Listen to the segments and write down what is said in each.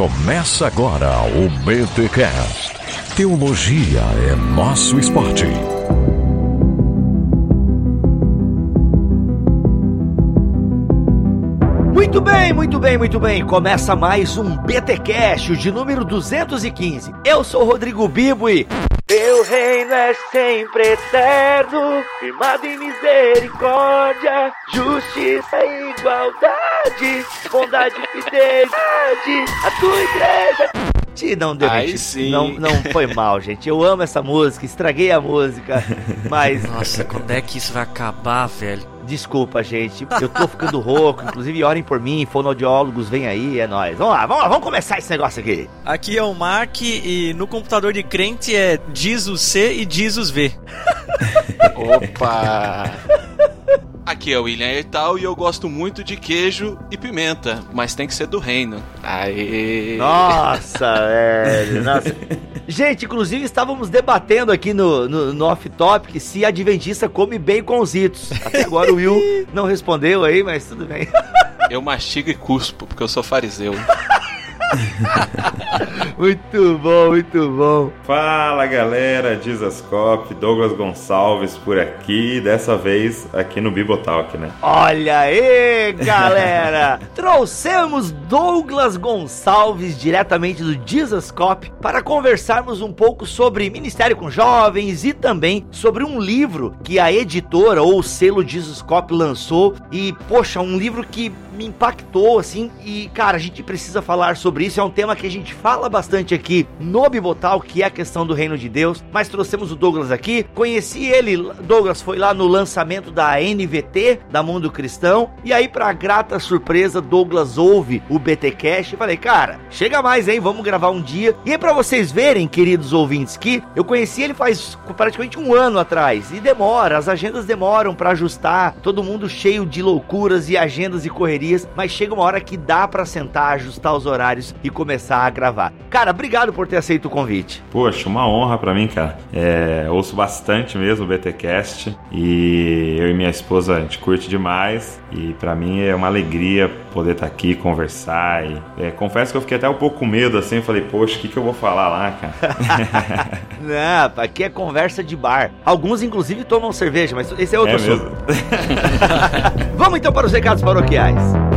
Começa agora o BTCast. Teologia é nosso esporte. Muito bem, muito bem, muito bem. Começa mais um BTcast, o de número 215. Eu sou Rodrigo Bibo e teu reino é sempre eterno, firmado em misericórdia, justiça e igualdade, bondade e fidelidade. A tua igreja te não deu Aí sim. Não, não foi mal, gente. Eu amo essa música, estraguei a música, mas Nossa, quando é que isso vai acabar, velho? desculpa, gente. Eu tô ficando rouco, inclusive orem por mim, fonoaudiólogos, vem aí, é nóis. Vamos lá, vamos lá, vamos começar esse negócio aqui. Aqui é o Mark e no computador de crente é Jesus C e Jesus V. Opa! Aqui é o William Ertal e eu gosto muito de queijo e pimenta, mas tem que ser do reino. Aê! Nossa, velho. Nossa. Gente, inclusive estávamos debatendo aqui no, no, no off-topic se a Adventista come baconzitos. Até agora o Will não respondeu aí, mas tudo bem. Eu mastigo e cuspo, porque eu sou fariseu. Muito bom, muito bom. Fala galera, Dizascope, Douglas Gonçalves por aqui, dessa vez aqui no Bibotalk, né? Olha aí, galera! Trouxemos Douglas Gonçalves diretamente do Cop para conversarmos um pouco sobre ministério com jovens e também sobre um livro que a editora ou o selo Cop lançou e poxa, um livro que me impactou assim e cara, a gente precisa falar sobre isso, é um tema que a gente fala bastante aqui no Bibotal, que é a questão do reino de Deus, mas trouxemos o Douglas aqui, conheci ele, Douglas foi lá no lançamento da NVT, da Mundo Cristão, e aí pra grata surpresa, Douglas ouve o BTcast e falei, cara, chega mais, hein, vamos gravar um dia. E aí pra vocês verem, queridos ouvintes, que eu conheci ele faz praticamente um ano atrás, e demora, as agendas demoram pra ajustar, todo mundo cheio de loucuras e agendas e correrias, mas chega uma hora que dá pra sentar, ajustar os horários e começar a gravar. Cara, obrigado por ter aceito o convite. Poxa, uma honra pra mim, cara. É, ouço bastante mesmo o BTcast e eu e minha esposa a gente curte demais e pra mim é uma alegria poder estar aqui, conversar e é, confesso que eu fiquei até um pouco com medo assim, falei, poxa, o que, que eu vou falar lá, cara? Não, aqui é conversa de bar. Alguns, inclusive, tomam cerveja, mas esse é outro é assunto. Vamos então para os recados paroquiais.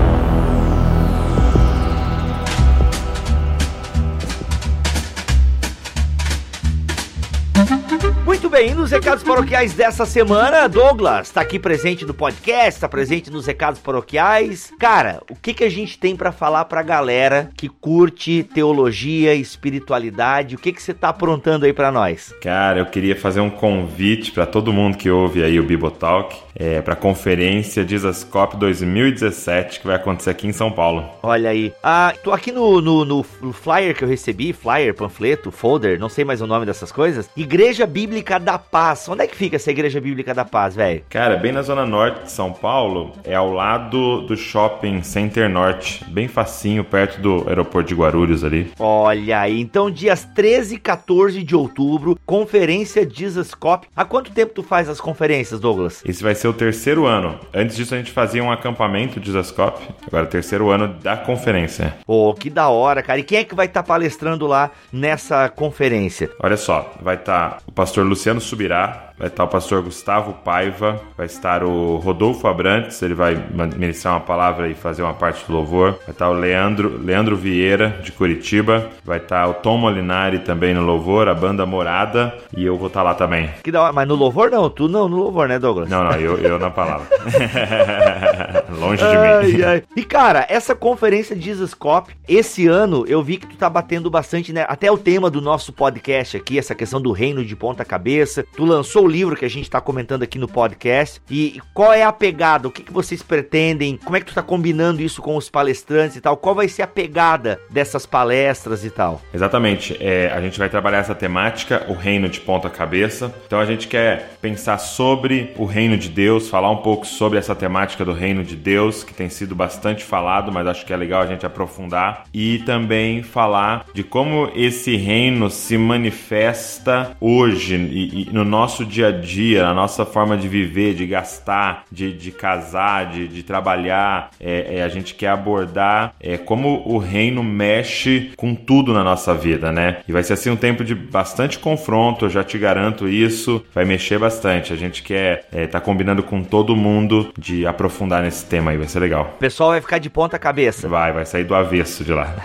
Muito bem, nos recados paroquiais dessa semana, Douglas está aqui presente no podcast, está presente nos recados paroquiais. Cara, o que, que a gente tem para falar pra galera que curte teologia, espiritualidade? O que, que você tá aprontando aí para nós? Cara, eu queria fazer um convite pra todo mundo que ouve aí o Bibotalk, é, pra conferência Dizascope 2017 que vai acontecer aqui em São Paulo. Olha aí. Ah, tô aqui no, no, no flyer que eu recebi, flyer, panfleto, folder, não sei mais o nome dessas coisas. Igreja Bíblica da Paz. Onde é que fica essa Igreja Bíblica da Paz, velho? Cara, bem na zona norte de São Paulo, é ao lado do shopping Center Norte, bem facinho, perto do aeroporto de Guarulhos ali. Olha aí, então dias 13 e 14 de outubro, conferência Jesus Cop. Há quanto tempo tu faz as conferências, Douglas? Esse vai ser o terceiro ano. Antes disso a gente fazia um acampamento de Zascope, agora é o terceiro ano da conferência. Pô, que da hora, cara. E quem é que vai estar palestrando lá nessa conferência? Olha só, vai estar o pastor Luciano Subirá, vai estar o pastor Gustavo Paiva, vai estar o Rodolfo Abrantes, ele vai ministrar uma palavra e fazer uma parte do louvor. Vai estar o Leandro, Leandro Vieira, de Curitiba. Vai estar o Tom Molinari também no louvor, a banda Morada, e eu vou estar lá também. Que da hora. Mas no louvor não, tu não no louvor, né, Douglas? Não, não, eu, eu na palavra. Longe de Ai, mim. ai. E cara, essa conferência Jesus Cop, esse ano eu vi que tu tá batendo bastante, né? Até o tema do nosso podcast aqui, essa questão do reino de ponta cabeça. Tu lançou o livro que a gente tá comentando aqui no podcast. E qual é a pegada? O que, que vocês pretendem? Como é que tu tá combinando isso com os palestrantes e tal? Qual vai ser a pegada dessas palestras e tal? Exatamente. É, a gente vai trabalhar essa temática, o reino de ponta cabeça. Então a gente quer pensar sobre o reino de Deus, falar um pouco sobre essa temática do reino de Deus, que tem sido bastante falado, mas acho que é legal a gente aprofundar. E também falar de como esse reino se manifesta hoje e, e no nosso dia a dia, na nossa forma de viver, de gastar, de, de casar, de, de trabalhar. É, é, a gente quer abordar é, como o reino mexe com tudo na nossa vida, né? E vai ser assim um tempo de bastante confronto, eu já te garanto isso. Vai mexer bastante. A gente quer é, tá combinando com todo mundo de aprofundar nesse tema aí, vai ser legal. O pessoal vai ficar de ponta cabeça. Vai, vai sair do avesso de lá.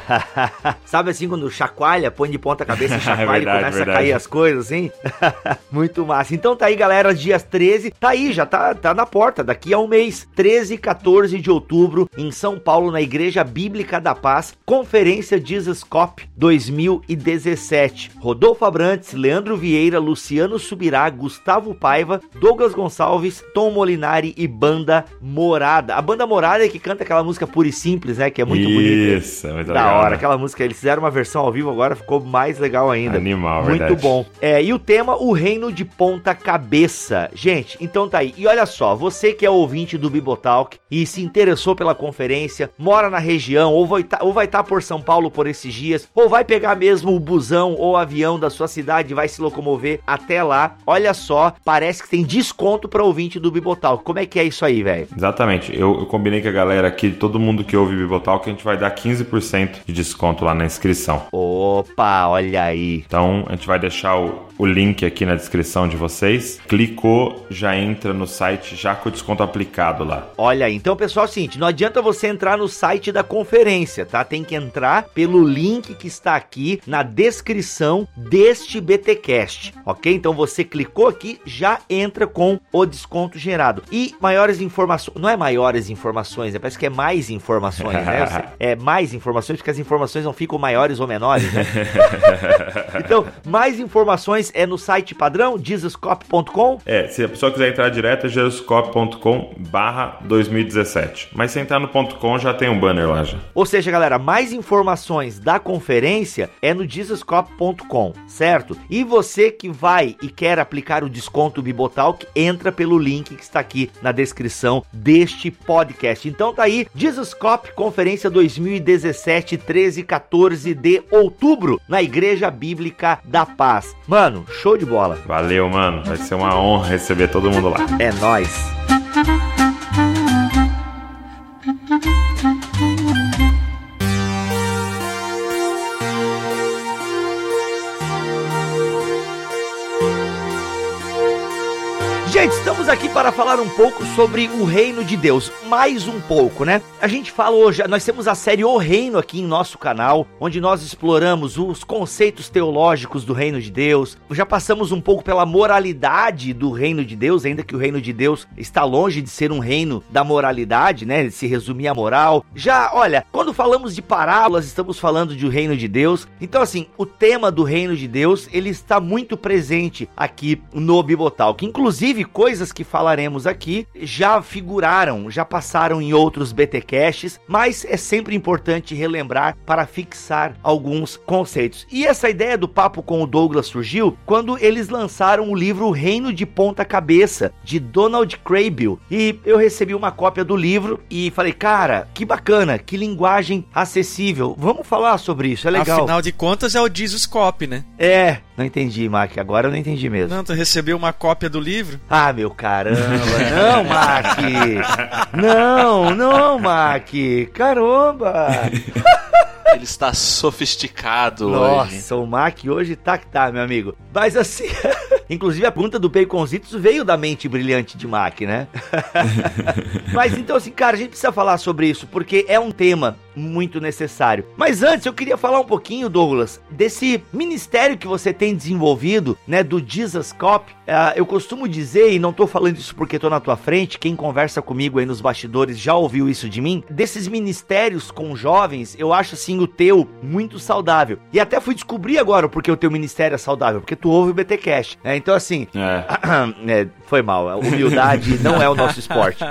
Sabe assim, quando chacoalha, põe de ponta cabeça e chacoalha É verdade, e começa verdade. a cair as coisas, assim? Muito massa. Então tá aí, galera, dias 13, tá aí, já tá, tá na porta, daqui a um mês. 13 e 14 de outubro, em São Paulo, na Igreja Bíblica da Paz, Conferência Jesus Cop 2017. Rodolfo Abrantes, Leandro Vieira, Luciano Subirá, Gustavo Paiva, Douglas Gonçalves, Tom Molinari e Banda Morada. A Banda Morada é que canta aquela música pura e simples, né? Que é muito bonita. Isso, é muito Da legal. hora, né? aquela música, eles fizeram uma versão ao vivo agora, ficou mais legal ainda. Animal, Muito verdade. bom. É, e o tema, o reino de ponta cabeça. Gente, então tá aí. E olha só, você que é ouvinte do Bibotalk e se interessou pela conferência, mora na região, ou vai tá, ou vai estar por São Paulo por esses dias, ou vai pegar mesmo o busão ou avião da sua cidade e vai se locomover até lá. Olha só, parece que tem desconto para ouvinte do Bibotalk. Como é que é isso aí, velho? Exatamente. Eu, eu combinei com a galera aqui, todo mundo que ouve Bibotal, que a gente vai dar 15% de desconto lá na inscrição. Opa, olha aí. Então, a gente vai deixar o, o link aqui na descrição de vocês. Clicou, já entra no site já com o desconto aplicado lá. Olha aí, então pessoal, é o seguinte, não adianta você entrar no site da conferência, tá? Tem que entrar pelo link que está aqui na descrição deste BTcast, ok? Então você clicou aqui, já entra com o desconto gerado. E maiores informações, não é maiores informações, é, parece que é mais informações, né? É mais informações, porque as informações não ficam maiores ou menores, né? então, mais informações é no site padrão, jesuscop.com. É, se a pessoa quiser entrar direto, é jeroscope.com barra 2017. Mas se entrar no ponto .com, já tem um banner lá já. Ou seja, galera, mais informações da conferência é no jesuscop.com, certo? E você que vai e quer aplicar o desconto Bibotalk, entra pelo link que está aqui na descrição deste podcast. Então tá aí, Jesuscop Conferência 2017, 13 e 14 de outubro, na Igreja Bíblica da Paz. Mano, show de bola. Valeu, mano. Vai ser uma honra receber todo mundo lá. É nóis. Gente, estamos aqui para falar um pouco sobre o reino de Deus. Mais um pouco, né? A gente fala hoje, nós temos a série O Reino aqui em nosso canal, onde nós exploramos os conceitos teológicos do reino de Deus. Já passamos um pouco pela moralidade do reino de Deus, ainda que o reino de Deus está longe de ser um reino da moralidade, né? De se resumir a moral. Já, olha, quando falamos de parábolas, estamos falando de o reino de Deus. Então, assim, o tema do reino de Deus, ele está muito presente aqui no Bibotalk. Inclusive, coisas que falaremos aqui já figuraram, já passaram em outros BTcasts, mas é sempre importante relembrar para fixar alguns conceitos. E essa ideia do papo com o Douglas surgiu quando eles lançaram o livro Reino de Ponta Cabeça, de Donald Craybill. E eu recebi uma cópia do livro e falei, cara, que bacana, que linguagem acessível. Vamos falar sobre isso, é legal. Afinal de contas, é o Jesuscope, né? É, não entendi, Mac, agora eu não entendi mesmo. Não, tu recebeu uma cópia do livro? Ah, meu caramba. Não, Mac. Não, não, Mac. Caramba. Ele está sofisticado hoje. Nossa, o Mac hoje tá que tá, meu amigo. Mas assim, inclusive a pergunta do Baconzitos veio da mente brilhante de Mac, né? Mas então assim, cara, a gente precisa falar sobre isso porque é um tema muito necessário. Mas antes eu queria falar um pouquinho, Douglas, desse ministério que você tem desenvolvido, né, do Jesus Cop. Ah, eu costumo dizer, e não tô falando isso porque tô na tua frente, quem conversa comigo aí nos bastidores já ouviu isso de mim, desses ministérios com jovens, eu acho assim o teu muito saudável. E até fui descobrir agora porque o teu ministério é saudável, porque tu ouve o BT Cash, né? Então assim, É. é, foi mal. Humildade não é o nosso esporte.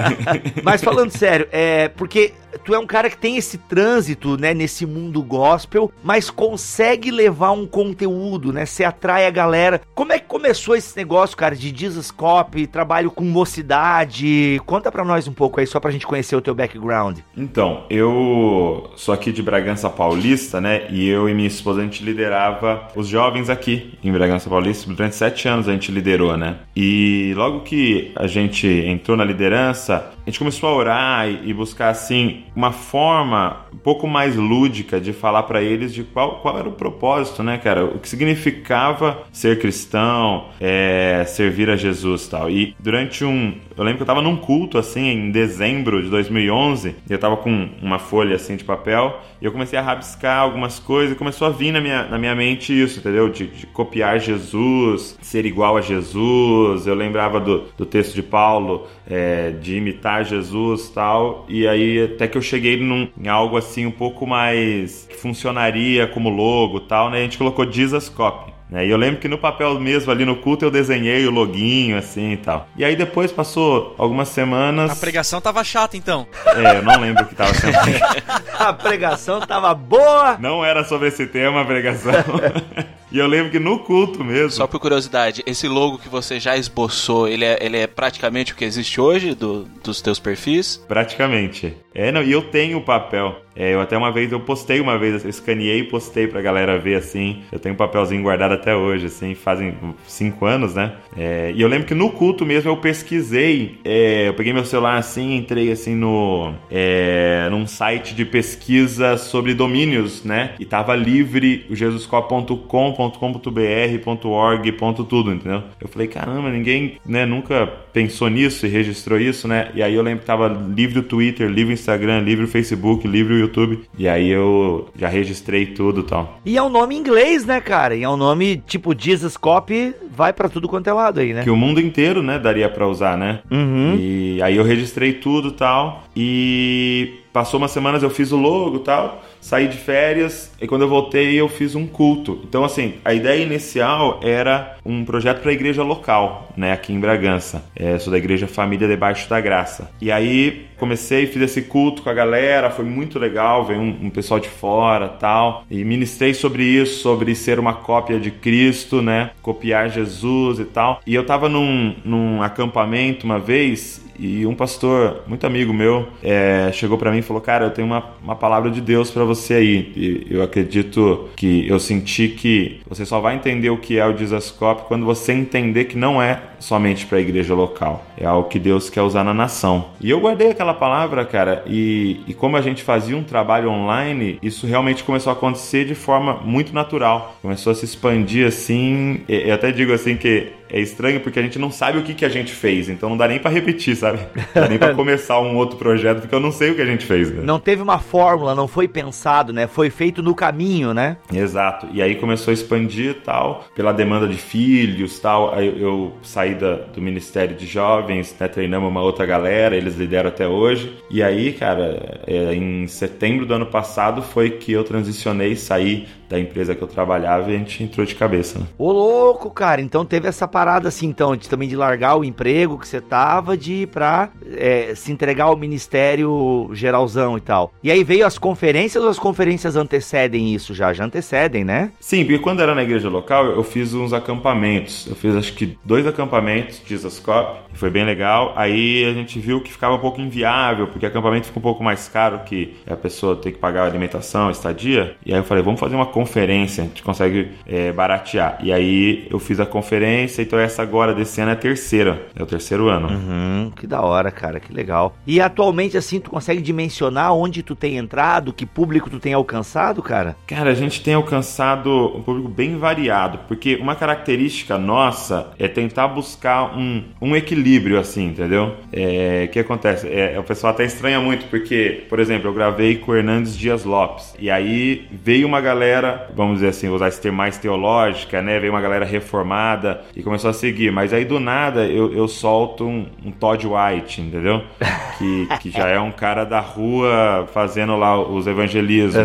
Mas falando sério, é porque tu é um cara que tem esse trânsito, né, nesse mundo gospel, mas consegue levar um conteúdo, né? Você atrai a galera. Como é que começou esse negócio, cara, de Jesus Cop, trabalho com mocidade? Conta pra nós um pouco aí, só pra gente conhecer o teu background. Então, eu sou aqui de Bragança Paulista, né? E eu e minha esposa, a gente liderava os jovens aqui em Bragança Paulista. Durante sete anos a gente liderou, né? E logo que a gente entrou na liderança, a gente começou a orar e buscar, assim, uma forma um pouco mais lúdica de falar para eles de qual, qual era o propósito, né, cara? O que significava ser cristão, é, servir a Jesus tal. E durante um. Eu lembro que eu tava num culto, assim, em dezembro de 2011, e eu tava com uma folha, assim, de papel, e eu comecei a rabiscar algumas coisas, e começou a vir na minha, na minha mente isso, entendeu? De, de copiar Jesus, ser igual a Jesus. Eu lembrava do, do texto de Paulo, é, de imitar Jesus tal, e aí até que eu cheguei num, em algo assim um pouco mais que funcionaria como logo tal, né? A gente colocou Jesus Copy. Né? E eu lembro que no papel mesmo ali no culto eu desenhei o loginho assim e tal. E aí depois passou algumas semanas. A pregação tava chata então. É, eu não lembro o que tava sendo. a pregação tava boa. Não era sobre esse tema a pregação. E eu lembro que no culto mesmo. Só por curiosidade, esse logo que você já esboçou, ele é, ele é praticamente o que existe hoje do, dos teus perfis? Praticamente. É, não, e eu tenho o papel. É, eu até uma vez eu postei uma vez, eu escaneei e postei pra galera ver assim. Eu tenho um papelzinho guardado até hoje, assim, fazem cinco anos, né? É, e eu lembro que no culto mesmo eu pesquisei. É, eu peguei meu celular assim, entrei assim no. É, num site de pesquisa sobre domínios, né? E tava livre o jesuscop.com .com.br.org. tudo, entendeu? Eu falei, caramba, ninguém, né, nunca pensou nisso e registrou isso, né? E aí eu lembro que tava livre o Twitter, livre o Instagram, livre o Facebook, livre o YouTube. E aí eu já registrei tudo e tal. E é um nome inglês, né, cara? E é um nome tipo Jesus Copy, vai para tudo quanto é lado aí, né? Que o mundo inteiro, né, daria para usar, né? Uhum. E aí eu registrei tudo e tal. E passou umas semanas eu fiz o logo e tal saí de férias e quando eu voltei eu fiz um culto. Então, assim, a ideia inicial era um projeto para a igreja local, né, aqui em Bragança. É, sou da igreja Família Debaixo da Graça. E aí comecei, fiz esse culto com a galera, foi muito legal, veio um, um pessoal de fora tal. E ministrei sobre isso, sobre ser uma cópia de Cristo, né, copiar Jesus e tal. E eu tava num, num acampamento uma vez e um pastor, muito amigo meu, é, chegou para mim e falou: Cara, eu tenho uma, uma palavra de Deus para você aí. E eu acredito que eu senti que você só vai entender o que é o Dizascope quando você entender que não é somente para a igreja local, é algo que Deus quer usar na nação. E eu guardei aquela palavra, cara, e, e como a gente fazia um trabalho online, isso realmente começou a acontecer de forma muito natural. Começou a se expandir assim. Eu até digo assim que é estranho porque a gente não sabe o que, que a gente fez, então não dá nem para repetir, sabe? Não dá nem para começar um outro projeto porque eu não sei o que a gente fez. Né? Não teve uma fórmula, não foi pensado, né? Foi feito no caminho, né? Exato. E aí começou a expandir tal, pela demanda de filhos tal. Aí eu saí do Ministério de Jovens, né? treinamos uma outra galera, eles lideram até hoje. E aí, cara, é, em setembro do ano passado foi que eu transicionei, saí da empresa que eu trabalhava e a gente entrou de cabeça. Né? Ô louco, cara, então teve essa parada assim, então, de, também de largar o emprego que você tava, de ir pra é, se entregar ao ministério geralzão e tal. E aí veio as conferências ou as conferências antecedem isso já? Já antecedem, né? Sim, porque quando era na igreja local, eu fiz uns acampamentos. Eu fiz acho que dois acampamentos de Jesus Cop, foi bem legal. Aí a gente viu que ficava um pouco inviável, porque acampamento fica um pouco mais caro que a pessoa tem que pagar a alimentação, estadia. E aí eu falei, vamos fazer uma conferência, a gente consegue é, baratear. E aí eu fiz a conferência, então essa agora desse ano é a terceira, é o terceiro ano. Uhum, que da hora, cara, que legal. E atualmente, assim, tu consegue dimensionar onde tu tem entrado, que público tu tem alcançado, cara? Cara, a gente tem alcançado um público bem variado, porque uma característica nossa é tentar buscar um, um equilíbrio, assim, entendeu? É, o que acontece? É, o pessoal até estranha muito, porque, por exemplo, eu gravei com o Hernandes Dias Lopes, e aí veio uma galera galera, vamos dizer assim, usar esse termo mais teológica, né? Veio uma galera reformada e começou a seguir. Mas aí do nada eu, eu solto um, um Todd White, entendeu? Que, que já é um cara da rua fazendo lá os evangelismos.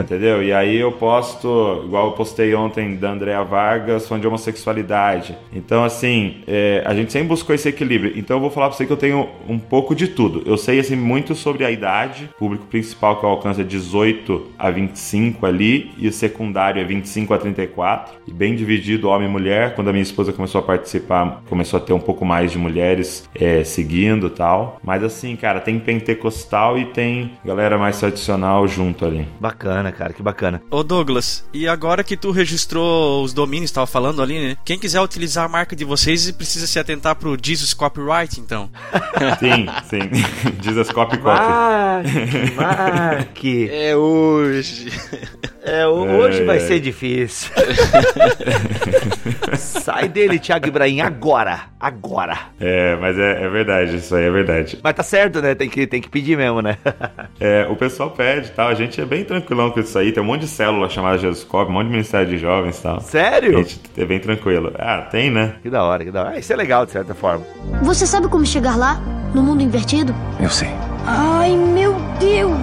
Entendeu? E aí eu posto, igual eu postei ontem da Andrea Vargas, falando de homossexualidade. Então, assim, é, a gente sempre buscou esse equilíbrio. Então eu vou falar pra você que eu tenho um pouco de tudo. Eu sei, assim, muito sobre a idade. O público principal que eu alcanço é 18 a 25 ali, e o secundário é 25 a 34. E bem dividido, homem e mulher. Quando a minha esposa começou a participar, começou a ter um pouco mais de mulheres é, seguindo e tal. Mas assim, cara, tem pentecostal e tem galera mais tradicional junto ali. Bacana, cara, que bacana. Ô Douglas, e agora que tu registrou os domínios, tava falando ali, né? Quem quiser utilizar a marca de vocês precisa se atentar pro Jesus Copyright, então. Sim, sim. Diz as copy copy. Marque, marque. É hoje. É, hoje É, vai é. ser difícil. Sai dele, Thiago Ibrahim, agora. Agora. É, mas é, é verdade, isso aí é verdade. Mas tá certo, né? Tem que, tem que pedir mesmo, né? É, o pessoal pede e tal, a gente é bem tranquilão com isso aí. Tem um monte de célula chamada Jesus Cop, um monte de ministério de jovens e tal. A Sério? gente é bem tranquilo. Ah, tem, né? Que da hora, que da hora. Ah, isso é legal, de certa forma. Você sabe como chegar lá? No mundo invertido? Eu sei. Ai, meu Deus!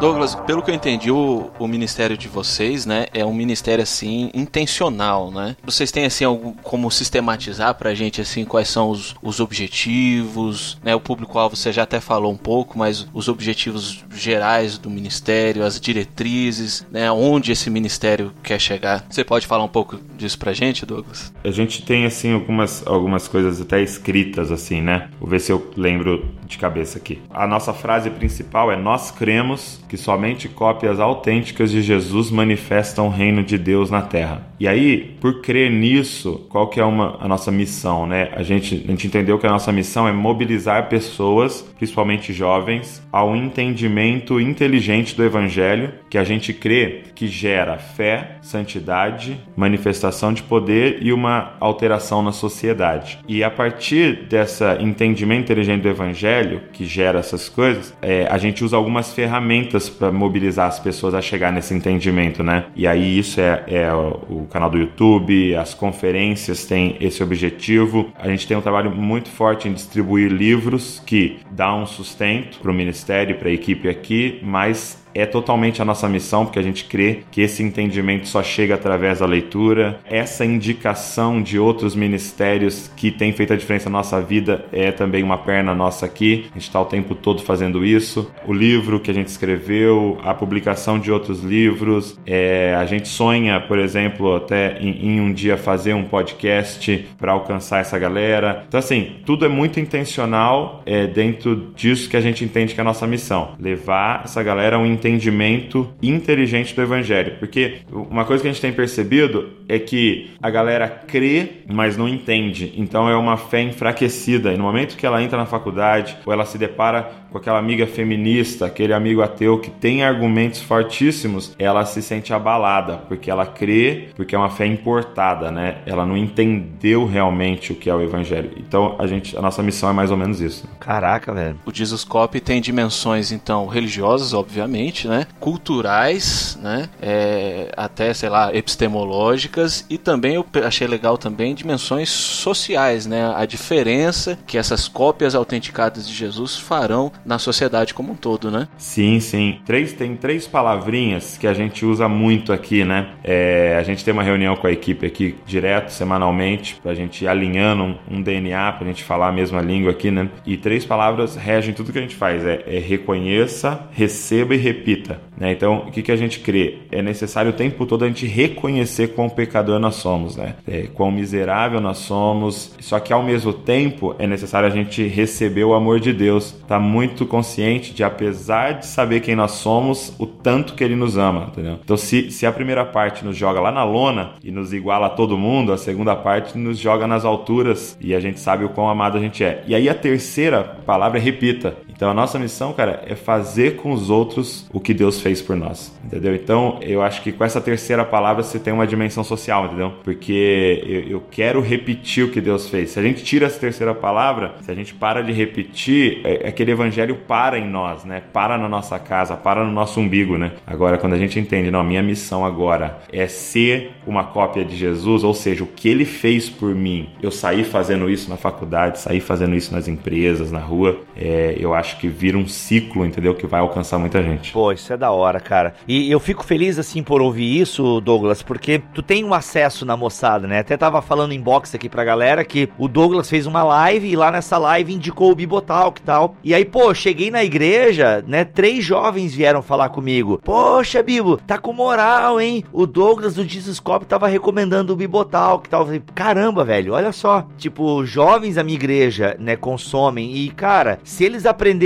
Douglas, pelo que eu entendi, o, o ministério de vocês, né, é um ministério assim intencional, né? Vocês têm assim algum, como sistematizar pra gente assim quais são os, os objetivos, né? O público-alvo você já até falou um pouco, mas os objetivos gerais do ministério, as diretrizes, né, onde esse ministério quer chegar. Você pode falar um pouco disso pra gente, Douglas? A gente tem, assim, algumas, algumas coisas até escritas, assim, né? Vou ver se eu lembro de cabeça aqui. A nossa frase principal é: Nós cremos que somente cópias autênticas de Jesus manifestam o reino de Deus na terra. E aí, por crer nisso, qual que é uma, a nossa missão, né? A gente, a gente entendeu que a nossa missão é mobilizar pessoas, principalmente jovens, ao entendimento inteligente do evangelho, que a gente crê que gera fé, santidade, manifestação de poder e uma alteração na sociedade. E a partir desse entendimento inteligente do evangelho, que gera essas coisas, é, a gente usa algumas ferramentas para mobilizar as pessoas a chegar nesse entendimento, né? E aí isso é, é o, canal do YouTube, as conferências têm esse objetivo. A gente tem um trabalho muito forte em distribuir livros que dá um sustento para o ministério, para a equipe aqui, mas é totalmente a nossa missão, porque a gente crê que esse entendimento só chega através da leitura. Essa indicação de outros ministérios que têm feito a diferença na nossa vida é também uma perna nossa aqui. A gente está o tempo todo fazendo isso. O livro que a gente escreveu, a publicação de outros livros. É, a gente sonha, por exemplo, até em, em um dia fazer um podcast para alcançar essa galera. Então, assim, tudo é muito intencional é, dentro disso que a gente entende que é a nossa missão. Levar essa galera a um entendimento inteligente do evangelho. Porque uma coisa que a gente tem percebido é que a galera crê, mas não entende. Então é uma fé enfraquecida. E no momento que ela entra na faculdade ou ela se depara com aquela amiga feminista, aquele amigo ateu que tem argumentos fortíssimos, ela se sente abalada, porque ela crê, porque é uma fé importada, né? Ela não entendeu realmente o que é o evangelho. Então a gente, a nossa missão é mais ou menos isso. Caraca, velho. O Jesus Cop tem dimensões, então, religiosas, obviamente, né? Culturais, né? É, até, sei lá, epistemológicas e também, eu achei legal também, dimensões sociais, né? A diferença que essas cópias autenticadas de Jesus farão na sociedade como um todo, né? Sim, sim. Três, tem três palavrinhas que a gente usa muito aqui, né? É, a gente tem uma reunião com a equipe aqui direto, semanalmente, pra gente ir alinhando um, um DNA, pra gente falar a mesma língua aqui, né? E três palavras regem tudo que a gente faz. É, é reconheça, receba e repita. Né? Então, o que, que a gente crê? É necessário o tempo todo a gente reconhecer quão pecador nós somos, né? É, quão miserável nós somos. Só que ao mesmo tempo é necessário a gente receber o amor de Deus. Tá muito consciente de, apesar de saber quem nós somos, o tanto que Ele nos ama, entendeu? Então, se, se a primeira parte nos joga lá na lona e nos iguala a todo mundo, a segunda parte nos joga nas alturas e a gente sabe o quão amado a gente é. E aí a terceira palavra é repita. Então a nossa missão, cara, é fazer com os outros o que Deus fez por nós, entendeu? Então eu acho que com essa terceira palavra você tem uma dimensão social, entendeu? Porque eu, eu quero repetir o que Deus fez. Se a gente tira essa terceira palavra, se a gente para de repetir, é, aquele evangelho para em nós, né? Para na nossa casa, para no nosso umbigo, né? Agora, quando a gente entende, não, minha missão agora é ser uma cópia de Jesus, ou seja, o que ele fez por mim, eu saí fazendo isso na faculdade, saí fazendo isso nas empresas, na rua, é, eu acho que vira um ciclo, entendeu? Que vai alcançar muita gente. Pô, isso é da hora, cara. E eu fico feliz, assim, por ouvir isso, Douglas, porque tu tem um acesso na moçada, né? Até tava falando em box aqui pra galera que o Douglas fez uma live e lá nessa live indicou o Bibotalk e tal. E aí, pô, cheguei na igreja, né? Três jovens vieram falar comigo. Poxa, Bibo, tá com moral, hein? O Douglas do Jesuscope tava recomendando o Bibotalk e tal. caramba, velho, olha só. Tipo, jovens da minha igreja, né, consomem. E, cara, se eles aprenderem,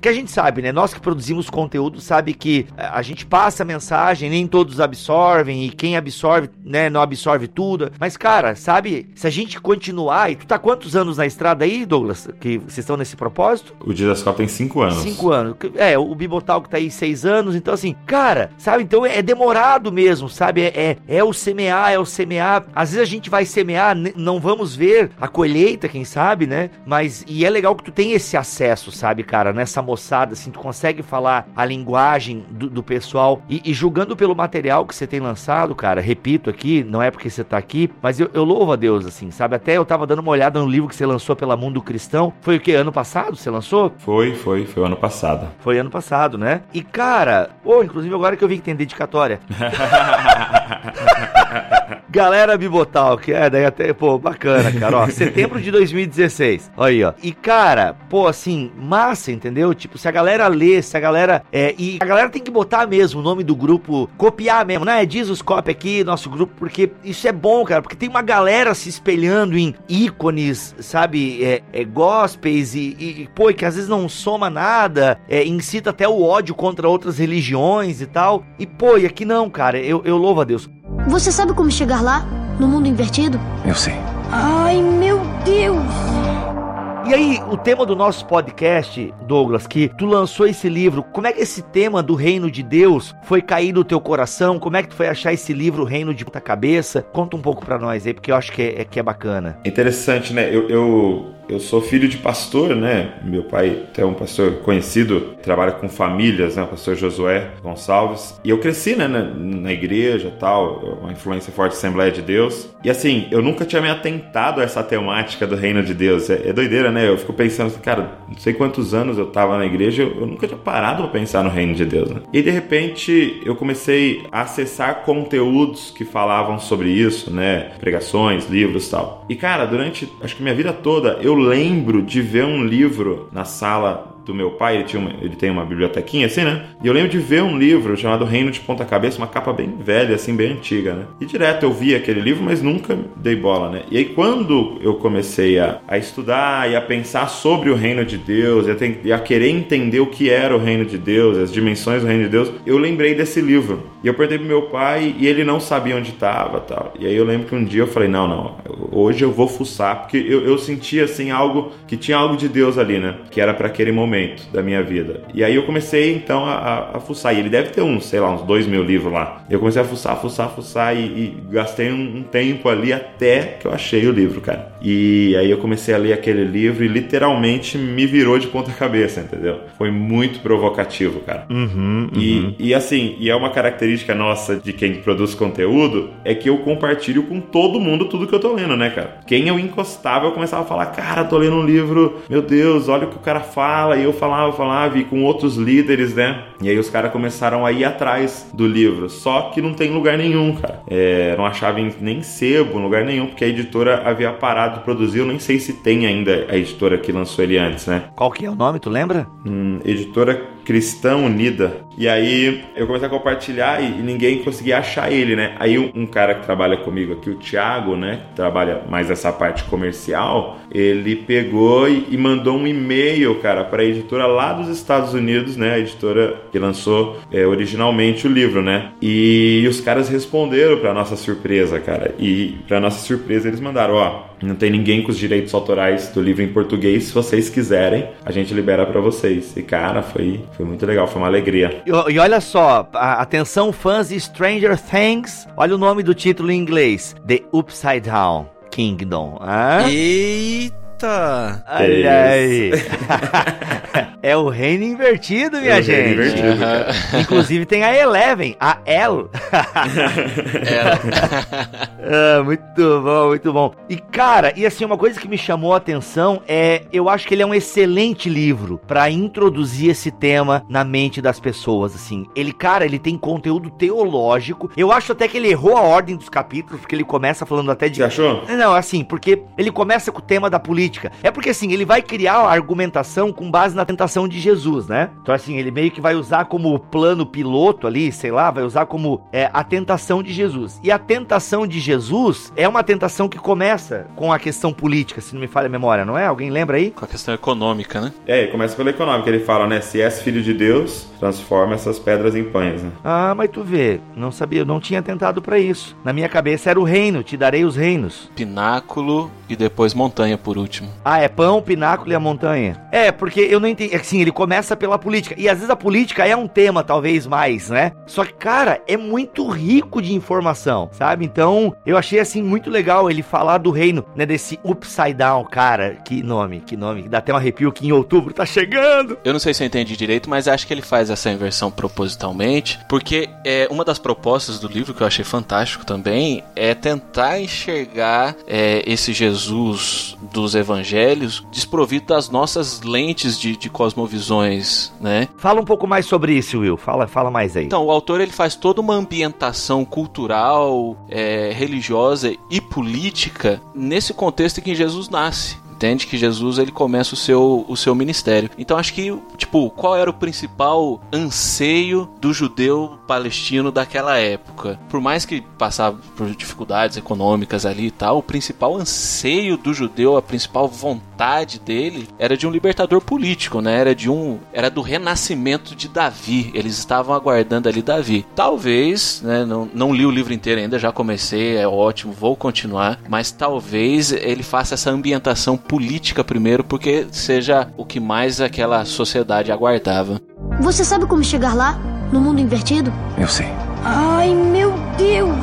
que a gente sabe, né? Nós que produzimos conteúdo sabe que a gente passa a mensagem, nem todos absorvem, e quem absorve, né, não absorve tudo. Mas, cara, sabe, se a gente continuar, e tu tá quantos anos na estrada aí, Douglas? Que vocês estão nesse propósito? O Didascope tem cinco anos. Cinco anos. É, o Bibotalk tá aí seis anos, então assim, cara, sabe, então é demorado mesmo, sabe? É, é, é o semear, é o semear. Às vezes a gente vai semear, não vamos ver a colheita, quem sabe, né? Mas, e é legal que tu tem esse acesso, sabe, cara, nessa moçada, assim, tu consegue falar a linguagem do, do pessoal e, e, julgando pelo material que você tem lançado, cara, repito aqui, não é porque você tá aqui, mas eu, eu louvo a Deus, assim, sabe? Até eu tava dando uma olhada no livro que você lançou pela Mundo Cristão. Foi o que? Ano passado você lançou? Foi, foi, foi ano passado. Foi ano passado, né? E cara, ou oh, inclusive agora que eu vi que tem dedicatória. Galera Bibotalk, é, daí até, pô, bacana, cara, ó, setembro de 2016, olha aí, ó. E, cara, pô, assim, massa, entendeu? Tipo, se a galera lê, se a galera, é, e a galera tem que botar mesmo o nome do grupo, copiar mesmo, né? Diz os copy aqui, nosso grupo, porque isso é bom, cara, porque tem uma galera se espelhando em ícones, sabe, é, é gospels e, e, pô, que às vezes não soma nada, é, incita até o ódio contra outras religiões e tal, e, pô, e aqui não, cara, eu, eu louvo a Deus. Você sabe como chegar lá? No mundo invertido? Eu sei. Ai, meu Deus! E aí, o tema do nosso podcast, Douglas, que tu lançou esse livro, como é que esse tema do reino de Deus foi cair no teu coração? Como é que tu foi achar esse livro, Reino de Puta Cabeça? Conta um pouco pra nós aí, porque eu acho que é, que é bacana. Interessante, né? Eu, eu, eu sou filho de pastor, né? Meu pai é um pastor conhecido, trabalha com famílias, né? O pastor Josué Gonçalves. E eu cresci, né? Na, na igreja tal, uma influência forte da Assembleia de Deus. E assim, eu nunca tinha me atentado a essa temática do reino de Deus. É, é doideira, né? Eu fico pensando assim, cara, não sei quantos anos eu tava na igreja, eu, eu nunca tinha parado pra pensar no reino de Deus, né? E de repente eu comecei a acessar conteúdos que falavam sobre isso, né? Pregações, livros tal. E cara, durante acho que minha vida toda eu lembro de ver um livro na sala do meu pai, ele, tinha uma, ele tem uma bibliotequinha assim, né? E eu lembro de ver um livro chamado Reino de Ponta Cabeça, uma capa bem velha, assim, bem antiga, né? E direto eu via aquele livro, mas nunca dei bola, né? E aí quando eu comecei a, a estudar e a pensar sobre o Reino de Deus e a, e a querer entender o que era o Reino de Deus, as dimensões do Reino de Deus, eu lembrei desse livro. E eu perguntei pro meu pai e ele não sabia onde estava tal. E aí eu lembro que um dia eu falei, não, não, hoje eu vou fuçar, porque eu, eu sentia assim algo, que tinha algo de Deus ali, né? Que era para aquele momento momento da minha vida. E aí eu comecei então a, a, a, fuçar. E ele deve ter uns, sei lá, uns dois mil livros lá. Eu comecei a fuçar, fuçar, fuçar e, e gastei um, um, tempo ali até que eu achei o livro, cara. E aí eu comecei a ler aquele livro e literalmente me virou de ponta cabeça, entendeu? Foi muito provocativo, cara. Uhum, uhum. E, e assim, e é uma característica nossa de quem produz conteúdo, é que eu compartilho com todo mundo tudo que eu tô lendo, né, cara? Quem eu encostava, eu começava a falar, cara, tô lendo um livro, meu Deus, olha o que o cara fala, e eu falava, falava, e com outros líderes, né? E aí os caras começaram a ir atrás do livro. Só que não tem lugar nenhum, cara. É, não achava nem sebo, lugar nenhum, porque a editora havia parado de produzir. Eu nem sei se tem ainda a editora que lançou ele antes, né? Qual que é o nome, tu lembra? Hum, editora Cristã Unida. E aí eu comecei a compartilhar e, ninguém conseguia achar ele, né? Aí um, cara que trabalha comigo aqui, o Thiago, né? Que trabalha mais essa parte comercial, ele pegou e, e mandou um e-mail, cara, para a editora lá dos Estados Unidos, né? A editora que lançou é, originalmente o livro, né? E os caras responderam para nossa surpresa, cara. E para nossa surpresa eles mandaram, ó Não tem ninguém com os direitos autorais do livro em português. Se vocês quiserem, a gente libera para vocês. E cara, foi, foi muito legal, foi uma alegria. E, e olha só, a, atenção fãs de Stranger Things, olha o nome do título em inglês: The Upside Down Kingdom. Ah? Eita! Eita! Olha aí! é o reino invertido, minha é gente. Invertido, uhum. Inclusive tem a Eleven, a El. ah, muito bom, muito bom. E cara, e assim, uma coisa que me chamou a atenção é, eu acho que ele é um excelente livro para introduzir esse tema na mente das pessoas, assim. Ele, cara, ele tem conteúdo teológico. Eu acho até que ele errou a ordem dos capítulos, porque ele começa falando até de... Você achou? Não, assim, porque ele começa com o tema da política política. É porque assim, ele vai criar a argumentação com base na tentação de Jesus, né? Então assim, ele meio que vai usar como plano piloto ali, sei lá, vai usar como é, a tentação de Jesus. E a tentação de Jesus é uma tentação que começa com a questão política, se não me falha a memória, não é? Alguém lembra aí? Com a questão econômica, né? É, começa pela econômica. Ele fala, né? Se és filho de Deus, transforma essas pedras em pães, né? Ah, mas tu vê, não sabia, eu não tinha tentado para isso. Na minha cabeça era o reino, te darei os reinos. Pináculo e depois montanha por último. Ah, é pão, pináculo e a montanha. É, porque eu não entendi. Assim, ele começa pela política. E às vezes a política é um tema, talvez mais, né? Só que, cara, é muito rico de informação, sabe? Então, eu achei, assim, muito legal ele falar do reino, né? Desse upside down, cara. Que nome, que nome. Dá até um arrepio que em outubro tá chegando. Eu não sei se eu entendi direito, mas acho que ele faz essa inversão propositalmente, porque é uma das propostas do livro que eu achei fantástico também é tentar enxergar é, esse Jesus dos evangelhos desprovido das nossas lentes de, de cosmovisões, né? Fala um pouco mais sobre isso, Will. Fala, fala mais aí. Então, o autor ele faz toda uma ambientação cultural, é, religiosa e política nesse contexto em que Jesus nasce entende que Jesus ele começa o seu, o seu ministério. Então acho que, tipo, qual era o principal anseio do judeu palestino daquela época? Por mais que passava por dificuldades econômicas ali e tal, o principal anseio do judeu, a principal vontade dele era de um libertador político, né? Era de um era do renascimento de Davi. Eles estavam aguardando ali Davi. Talvez, né, não, não li o livro inteiro ainda, já comecei, é ótimo, vou continuar, mas talvez ele faça essa ambientação política primeiro, porque seja o que mais aquela sociedade aguardava. Você sabe como chegar lá? No mundo invertido? Eu sei. Ai, meu Deus!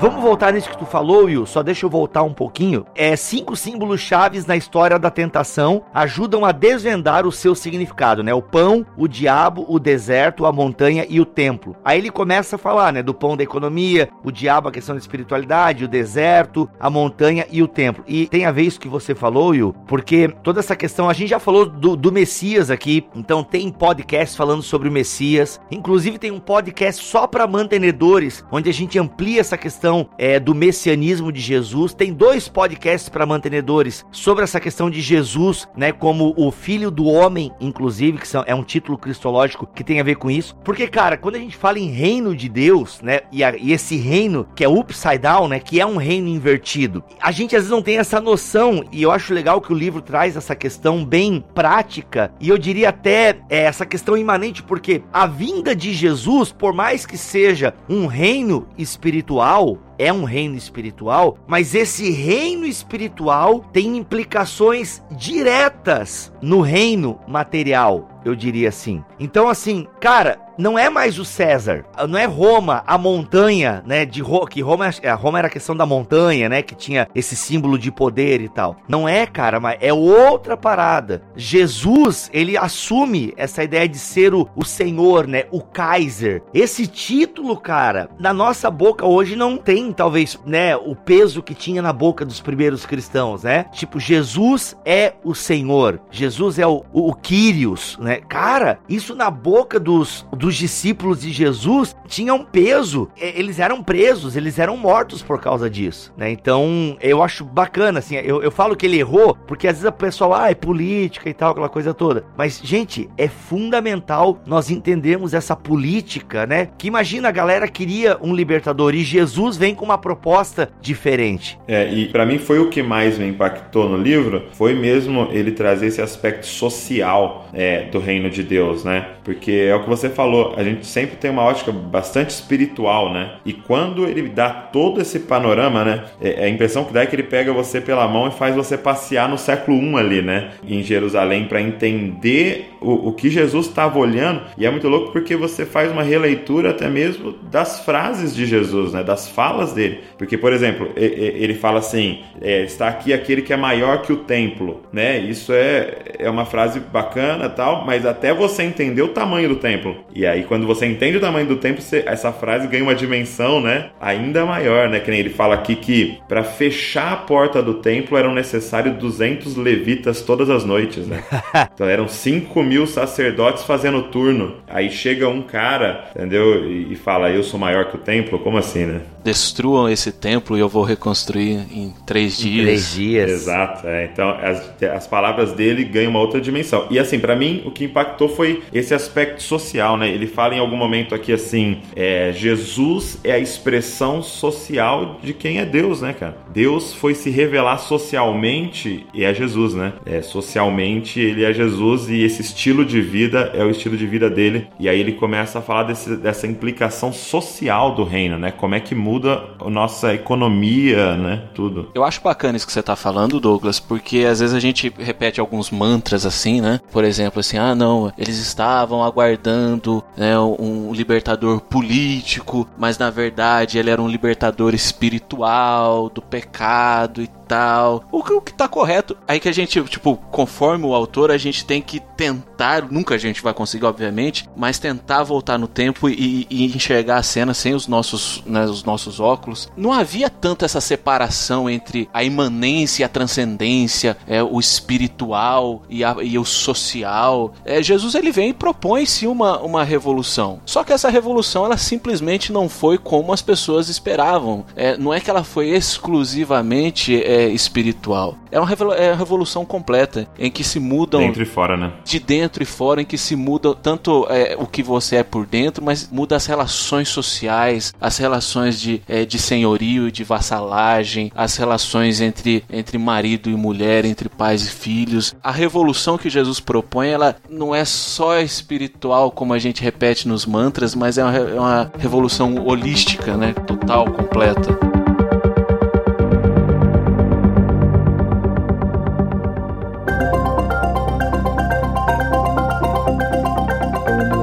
Vamos voltar nisso que tu falou, Will. Só deixa eu voltar um pouquinho. É cinco símbolos chaves na história da tentação ajudam a desvendar o seu significado, né? O pão, o diabo, o deserto, a montanha e o templo. Aí ele começa a falar, né? Do pão da economia, o diabo a questão da espiritualidade, o deserto, a montanha e o templo. E tem a ver isso que você falou, Will, porque toda essa questão a gente já falou do, do Messias aqui. Então tem podcast falando sobre o Messias. Inclusive tem um podcast só para mantenedores, onde a gente amplia essa questão questão é, do messianismo de Jesus. Tem dois podcasts para mantenedores sobre essa questão de Jesus, né, como o filho do homem, inclusive, que são, é um título cristológico que tem a ver com isso. Porque, cara, quando a gente fala em reino de Deus, né, e, a, e esse reino que é upside down, né, que é um reino invertido, a gente às vezes não tem essa noção, e eu acho legal que o livro traz essa questão bem prática, e eu diria até é, essa questão imanente, porque a vinda de Jesus, por mais que seja um reino espiritual, é um reino espiritual, mas esse reino espiritual tem implicações diretas no reino material, eu diria assim. Então, assim, cara, não é mais o César, não é Roma, a montanha, né, de Ro que Roma, é, Roma era a questão da montanha, né, que tinha esse símbolo de poder e tal. Não é, cara, mas é outra parada. Jesus, ele assume essa ideia de ser o, o Senhor, né, o Kaiser. Esse título, cara, na nossa boca hoje não tem, talvez, né, o peso que tinha na boca dos primeiros cristãos, né? Tipo, Jesus é o Senhor, Jesus é o, o, o Kyrios, né? Cara, isso na boca dos, dos os discípulos de Jesus tinham peso. Eles eram presos, eles eram mortos por causa disso, né? Então, eu acho bacana, assim, eu, eu falo que ele errou, porque às vezes a pessoa, ah, é política e tal, aquela coisa toda. Mas, gente, é fundamental nós entendermos essa política, né? Que imagina, a galera queria um libertador e Jesus vem vem com uma proposta diferente. É, e para mim foi o que mais me impactou no livro, foi mesmo ele trazer esse aspecto social é, do reino de Deus, né? Porque é o que você falou, a gente sempre tem uma ótica bastante espiritual, né? E quando ele dá todo esse panorama, né? É, a impressão que dá é que ele pega você pela mão e faz você passear no século I ali, né? Em Jerusalém, para entender o, o que Jesus estava olhando. E é muito louco porque você faz uma releitura até mesmo das frases de Jesus, né? Das falas dele. Porque, por exemplo, ele fala assim: é, está aqui aquele que é maior que o templo, né? Isso é, é uma frase bacana tal, mas até você entender o tamanho do templo. E aí, quando você entende o tamanho do templo, você, essa frase ganha uma dimensão, né? Ainda maior, né? Que nem ele fala aqui que para fechar a porta do templo eram necessários 200 levitas todas as noites, né? Então eram 5 mil sacerdotes fazendo turno. Aí chega um cara, entendeu? E, e fala: Eu sou maior que o templo? Como assim, né? Destruam esse templo e eu vou reconstruir em três dias. Em três dias. Exato. É. Então as, as palavras dele ganham uma outra dimensão. E assim, para mim, o que impactou foi esse aspecto social, né? Ele fala em algum momento aqui assim: é, Jesus é a expressão social de quem é Deus, né, cara? Deus foi se revelar socialmente e é Jesus, né? É, socialmente ele é Jesus e esse estilo de vida é o estilo de vida dele. E aí ele começa a falar desse, dessa implicação social do reino, né? Como é que muda a nossa economia, né? Tudo. Eu acho bacana isso que você tá falando, Douglas, porque às vezes a gente repete alguns mantras assim, né? Por exemplo, assim, ah, não, eles estavam aguardando né, um libertador político, mas na verdade ele era um libertador espiritual do pecado e tal. O que, o que tá correto. Aí que a gente, tipo, conforme o autor, a gente tem que tentar, nunca a gente vai conseguir, obviamente, mas tentar voltar no tempo e, e enxergar a cena sem os nossos, né, os nossos óculos. Não havia tanto essa separação entre a imanência e a transcendência, é, o espiritual e, a, e o social. É, Jesus ele vem e propõe sim uma, uma revolução. Só que essa revolução ela simplesmente não foi como as pessoas esperavam. É, não é que ela foi exclusivamente é, espiritual. É uma é revolução completa em que se mudam dentro e fora, né? De dentro e fora, em que se muda tanto é, o que você é por dentro, mas muda as relações sociais, as relações de, é, de senhorio e de vassalagem, as relações entre, entre marido e mulher, entre pais e filhos. A revolução que Jesus propõe, ela não é só espiritual, como a gente repete nos mantras, mas é uma, é uma revolução holística, né? Total, completa.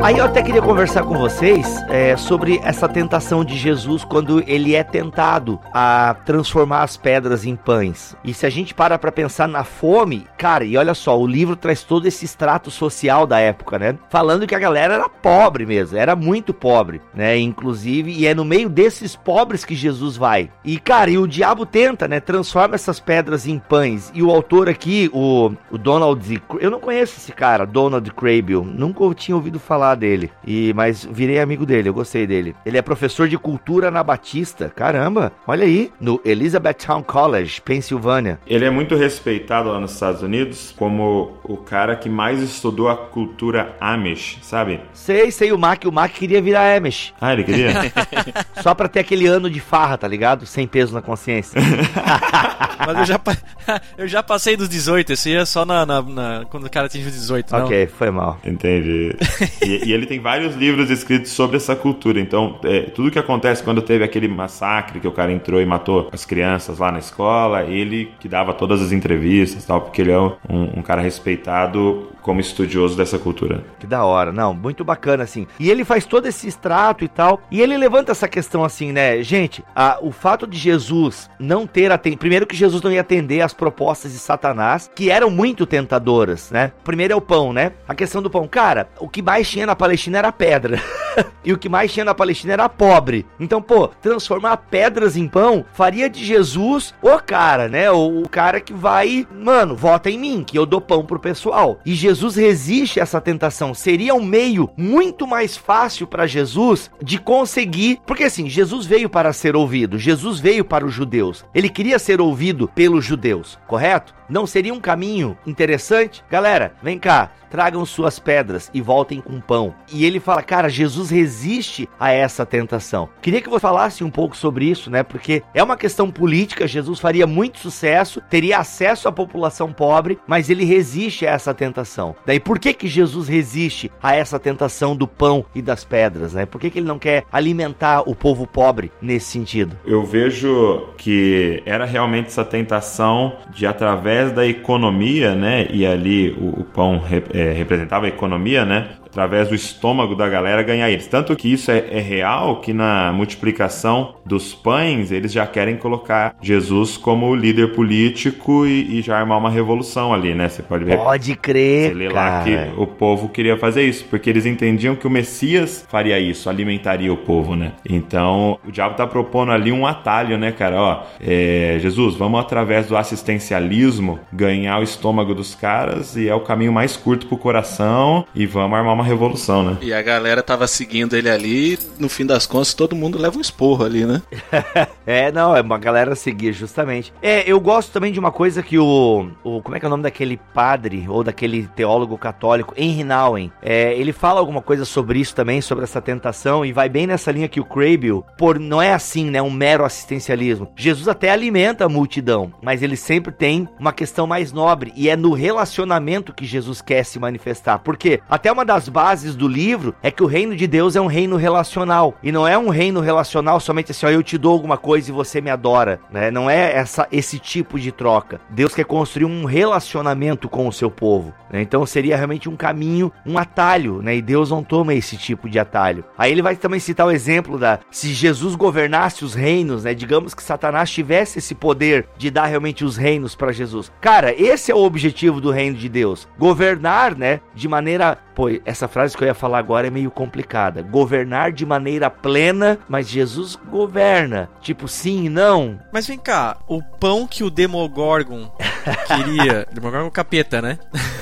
Aí eu até queria conversar com vocês é, sobre essa tentação de Jesus quando ele é tentado a transformar as pedras em pães. E se a gente para para pensar na fome, cara, e olha só, o livro traz todo esse extrato social da época, né? Falando que a galera era pobre mesmo, era muito pobre, né? Inclusive, e é no meio desses pobres que Jesus vai. E cara, e o diabo tenta, né? Transforma essas pedras em pães. E o autor aqui, o, o Donald, eu não conheço esse cara, Donald Crable, nunca tinha ouvido falar dele. E mas virei amigo dele, eu gostei dele. Ele é professor de cultura na Batista. Caramba, olha aí, no Elizabethtown College, Pensilvânia. Ele é muito respeitado lá nos Estados Unidos como o cara que mais estudou a cultura Amish, sabe? Sei, sei o Mac, o Mac queria virar Amish. Ah, ele queria? Só pra ter aquele ano de farra, tá ligado? Sem peso na consciência. Mas eu já, eu já passei dos 18, esse é só na, na, na quando o cara atinge os 18. Ok, não. foi mal. Entendi. E, e, ele tem vários livros escritos sobre essa cultura. Então, é, tudo que acontece quando teve aquele massacre que o cara entrou e matou as crianças lá na escola, ele que dava todas as entrevistas tal, porque ele é um, um cara respeitado como estudioso dessa cultura. Que da hora, não, muito bacana assim. E ele faz todo esse extrato e tal, e ele levanta essa questão assim, né, gente, a, o fato de Jesus não ter atendido, primeiro que Jesus não ia atender as propostas de Satanás, que eram muito tentadoras, né? Primeiro é o pão, né? A questão do pão, cara, o que mais tinha na Palestina era pedra. e o que mais tinha na Palestina era pobre. Então, pô, transformar pedras em pão faria de Jesus o cara, né? O, o cara que vai, mano, vota em mim, que eu dou pão pro pessoal. E Jesus Jesus resiste a essa tentação. Seria um meio muito mais fácil para Jesus de conseguir, porque assim, Jesus veio para ser ouvido, Jesus veio para os judeus. Ele queria ser ouvido pelos judeus, correto? Não seria um caminho interessante? Galera, vem cá, tragam suas pedras e voltem com pão. E ele fala, cara, Jesus resiste a essa tentação. Queria que você falasse um pouco sobre isso, né? Porque é uma questão política, Jesus faria muito sucesso, teria acesso à população pobre, mas ele resiste a essa tentação. Daí por que que Jesus resiste a essa tentação do pão e das pedras, né? Por que que ele não quer alimentar o povo pobre nesse sentido? Eu vejo que era realmente essa tentação de através da economia, né? E ali o, o pão é, representava a economia, né? Através do estômago da galera ganhar eles. Tanto que isso é, é, real que na multiplicação dos pães eles já querem colocar Jesus como líder político e, e já armar uma revolução ali, né? Você pode ver. Pode crer. Você lê lá que o povo queria fazer isso, porque eles entendiam que o Messias faria isso, alimentaria o povo, né? Então o diabo tá propondo ali um atalho, né, cara? Ó, é, Jesus, vamos através do assistencialismo ganhar o estômago dos caras e é o caminho mais curto pro coração e vamos armar uma revolução, né? E a galera tava seguindo ele ali, no fim das contas, todo mundo leva um esporro ali, né? é, não, é uma galera seguir, justamente. É, eu gosto também de uma coisa que o, o. Como é que é o nome daquele padre, ou daquele teólogo católico, Henry Nouwen, é, ele fala alguma coisa sobre isso também, sobre essa tentação, e vai bem nessa linha que o Crable, por não é assim, né? Um mero assistencialismo. Jesus até alimenta a multidão, mas ele sempre tem uma questão mais nobre, e é no relacionamento que Jesus quer se manifestar. Porque até uma das bases do livro é que o reino de Deus é um reino relacional. E não é um reino relacional somente assim, ó, eu te dou alguma coisa e você me adora, né? Não é essa, esse tipo de troca. Deus quer construir um relacionamento com o seu povo. Né? Então seria realmente um caminho, um atalho, né? E Deus não toma esse tipo de atalho. Aí ele vai também citar o exemplo da se Jesus governasse os reinos, né? Digamos que Satanás tivesse esse poder de dar realmente os reinos para Jesus. Cara, esse é o objetivo do reino de Deus. Governar, né? De maneira Pô, essa frase que eu ia falar agora é meio complicada. Governar de maneira plena, mas Jesus governa. Tipo, sim e não. Mas vem cá, o pão que o Demogorgon queria. Demogorgon capeta, né?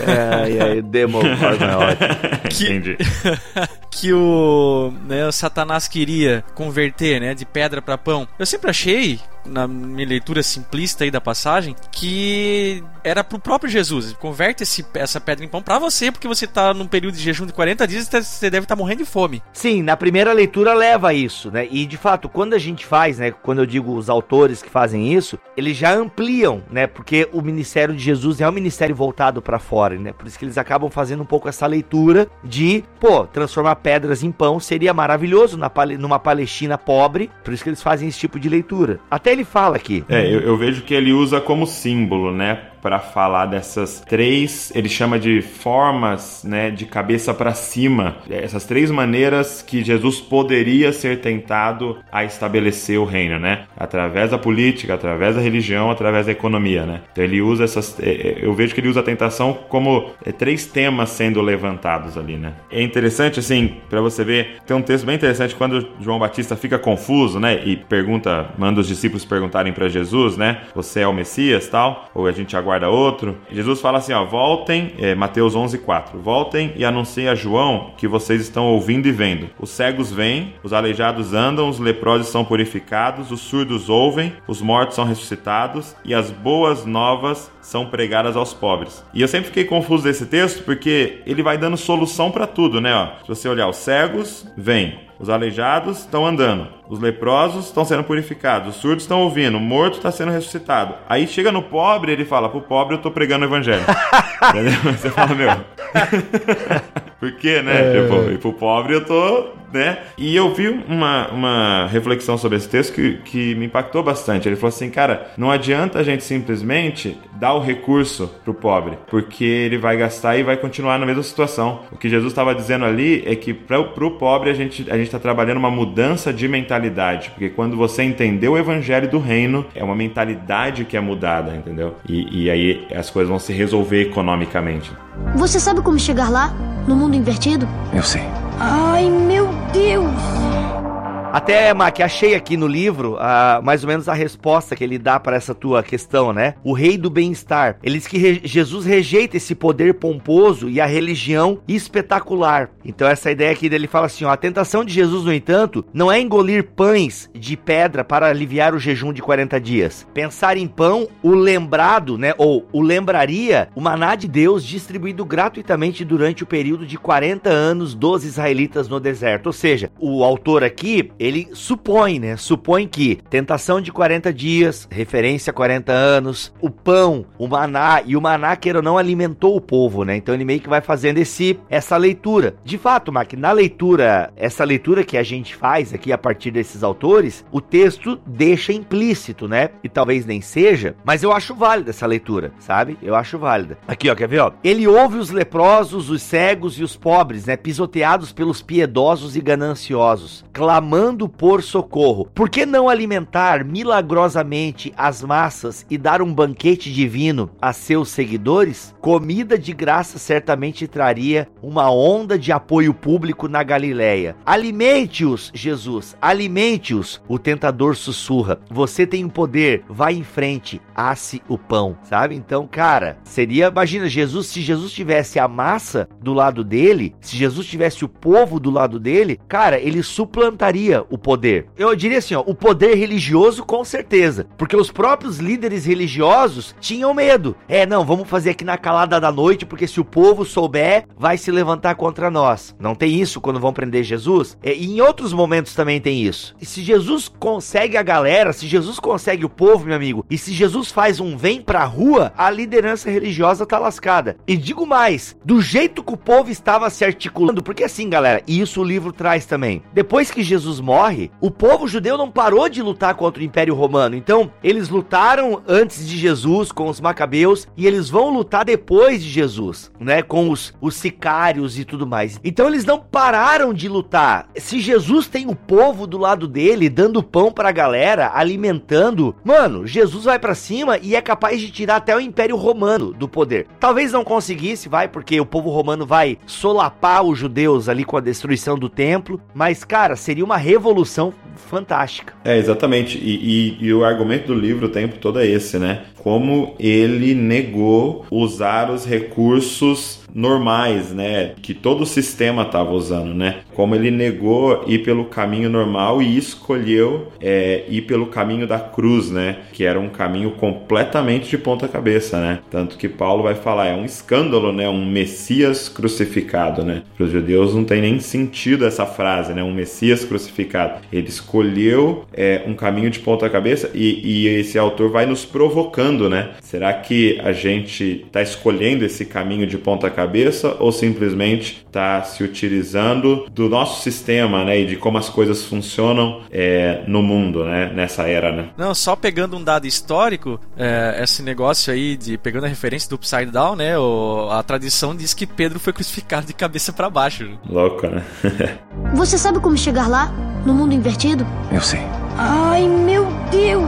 É, é, Demogorgon é ótimo. Que, Entendi. que o, né, o Satanás queria converter, né, de pedra para pão. Eu sempre achei na minha leitura simplista aí da passagem, que era pro próprio Jesus. Converte esse, essa pedra em pão para você, porque você tá num período de jejum de 40 dias e você deve estar tá morrendo de fome. Sim, na primeira leitura leva isso, né? E de fato, quando a gente faz, né? Quando eu digo os autores que fazem isso, eles já ampliam, né? Porque o ministério de Jesus é um ministério voltado para fora, né? Por isso que eles acabam fazendo um pouco essa leitura de, pô, transformar pedras em pão seria maravilhoso na, numa Palestina pobre. Por isso que eles fazem esse tipo de leitura. Até ele fala aqui. É, eu, eu vejo que ele usa como símbolo, né? Para falar dessas três, ele chama de formas, né, de cabeça para cima, essas três maneiras que Jesus poderia ser tentado a estabelecer o reino, né? Através da política, através da religião, através da economia, né? Então ele usa essas, é, é, eu vejo que ele usa a tentação como é, três temas sendo levantados ali, né? É interessante assim, para você ver, tem um texto bem interessante quando João Batista fica confuso, né, e pergunta, manda os discípulos perguntarem para Jesus, né? Você é o Messias, tal? Ou a gente aguarda guarda outro. Jesus fala assim: ó, voltem, é, Mateus 11, 4. Voltem e anunciem a João que vocês estão ouvindo e vendo. Os cegos vêm, os aleijados andam, os leprosos são purificados, os surdos ouvem, os mortos são ressuscitados e as boas novas são pregadas aos pobres. E eu sempre fiquei confuso desse texto porque ele vai dando solução para tudo, né? Ó, se você olhar, os cegos vêm, os aleijados estão andando, os leprosos estão sendo purificados, os surdos estão ouvindo, o morto está sendo ressuscitado. Aí chega no pobre, ele fala: pro pobre eu tô pregando o evangelho. Você fala, meu. Por quê, né? É... Tipo, e pro pobre eu tô né? E eu vi uma, uma reflexão sobre esse texto que, que me impactou bastante. Ele falou assim, cara, não adianta a gente simplesmente dar o recurso pro pobre, porque ele vai gastar e vai continuar na mesma situação. O que Jesus estava dizendo ali é que para pro pobre a gente a gente está trabalhando uma mudança de mentalidade, porque quando você entendeu o evangelho do reino, é uma mentalidade que é mudada, entendeu? E, e aí as coisas vão se resolver economicamente. Você sabe como chegar lá? No mundo invertido? Eu sei. Ai, meu Deus! Até, Mac, achei aqui no livro ah, mais ou menos a resposta que ele dá para essa tua questão, né? O rei do bem-estar. Ele diz que re Jesus rejeita esse poder pomposo e a religião espetacular. Então, essa ideia aqui dele fala assim: ó, a tentação de Jesus, no entanto, não é engolir pães de pedra para aliviar o jejum de 40 dias. Pensar em pão, o lembrado, né? Ou o lembraria o maná de Deus distribuído gratuitamente durante o período de 40 anos dos israelitas no deserto. Ou seja, o autor aqui, ele supõe, né? Supõe que tentação de 40 dias, referência a 40 anos, o pão, o maná, e o maná, queira ou não, alimentou o povo, né? Então ele meio que vai fazendo esse, essa leitura. De fato, Mac, na leitura, essa leitura que a gente faz aqui a partir desses autores, o texto deixa implícito, né? E talvez nem seja, mas eu acho válida essa leitura, sabe? Eu acho válida. Aqui, ó, quer ver, ó? Ele ouve os leprosos, os cegos e os pobres, né? Pisoteados pelos piedosos e gananciosos, clamando por socorro. Por que não alimentar milagrosamente as massas e dar um banquete divino a seus seguidores? Comida de graça certamente traria uma onda de apoio público na Galileia. Alimente-os, Jesus, alimente-os. O tentador sussurra: Você tem o poder, vai em frente, asse o pão, sabe? Então, cara, seria, imagina, Jesus, se Jesus tivesse a massa do lado dele, se Jesus tivesse o povo do lado dele, cara, ele suplantaria o poder. Eu diria assim, ó, o poder religioso com certeza, porque os próprios líderes religiosos tinham medo. É, não, vamos fazer aqui na calada da noite, porque se o povo souber, vai se levantar contra nós. Não tem isso quando vão prender Jesus? É, e em outros momentos também tem isso. E se Jesus consegue a galera, se Jesus consegue o povo, meu amigo, e se Jesus faz um vem pra rua, a liderança religiosa tá lascada. E digo mais, do jeito que o povo estava se articulando, porque assim, galera, e isso o livro traz também. Depois que Jesus morre, o povo judeu não parou de lutar contra o Império Romano. Então, eles lutaram antes de Jesus com os macabeus e eles vão lutar depois de Jesus, né, com os, os sicários e tudo mais. Então, eles não pararam de lutar. Se Jesus tem o povo do lado dele, dando pão pra galera, alimentando, mano, Jesus vai para cima e é capaz de tirar até o Império Romano do poder. Talvez não conseguisse, vai, porque o povo romano vai solapar os judeus ali com a destruição do templo, mas, cara, seria uma revolução fantástica. É, exatamente. E, e, e, o argumento do livro o tempo todo é esse, né? Como ele negou usar os recursos normais, né? Que todo o sistema estava usando, né? Como ele negou ir pelo caminho normal e escolheu é, ir pelo caminho da cruz, né? Que era um caminho completamente de ponta cabeça, né? Tanto que Paulo vai falar, é um escândalo, né? Um Messias crucificado, né? Para os judeus não tem nem sentido essa frase, né? Um Messias crucificado. Ele escolheu é, um caminho de ponta cabeça e, e esse autor vai nos provocando, né? Será que a gente está escolhendo esse caminho de ponta cabeça? ou simplesmente está se utilizando do nosso sistema, né, e de como as coisas funcionam é, no mundo, né, nessa era, né? Não, só pegando um dado histórico, é, esse negócio aí de pegando a referência do Upside Down, né, o, a tradição diz que Pedro foi crucificado de cabeça para baixo. Louco, né? Você sabe como chegar lá, no mundo invertido? Eu sei. Ai, meu Deus!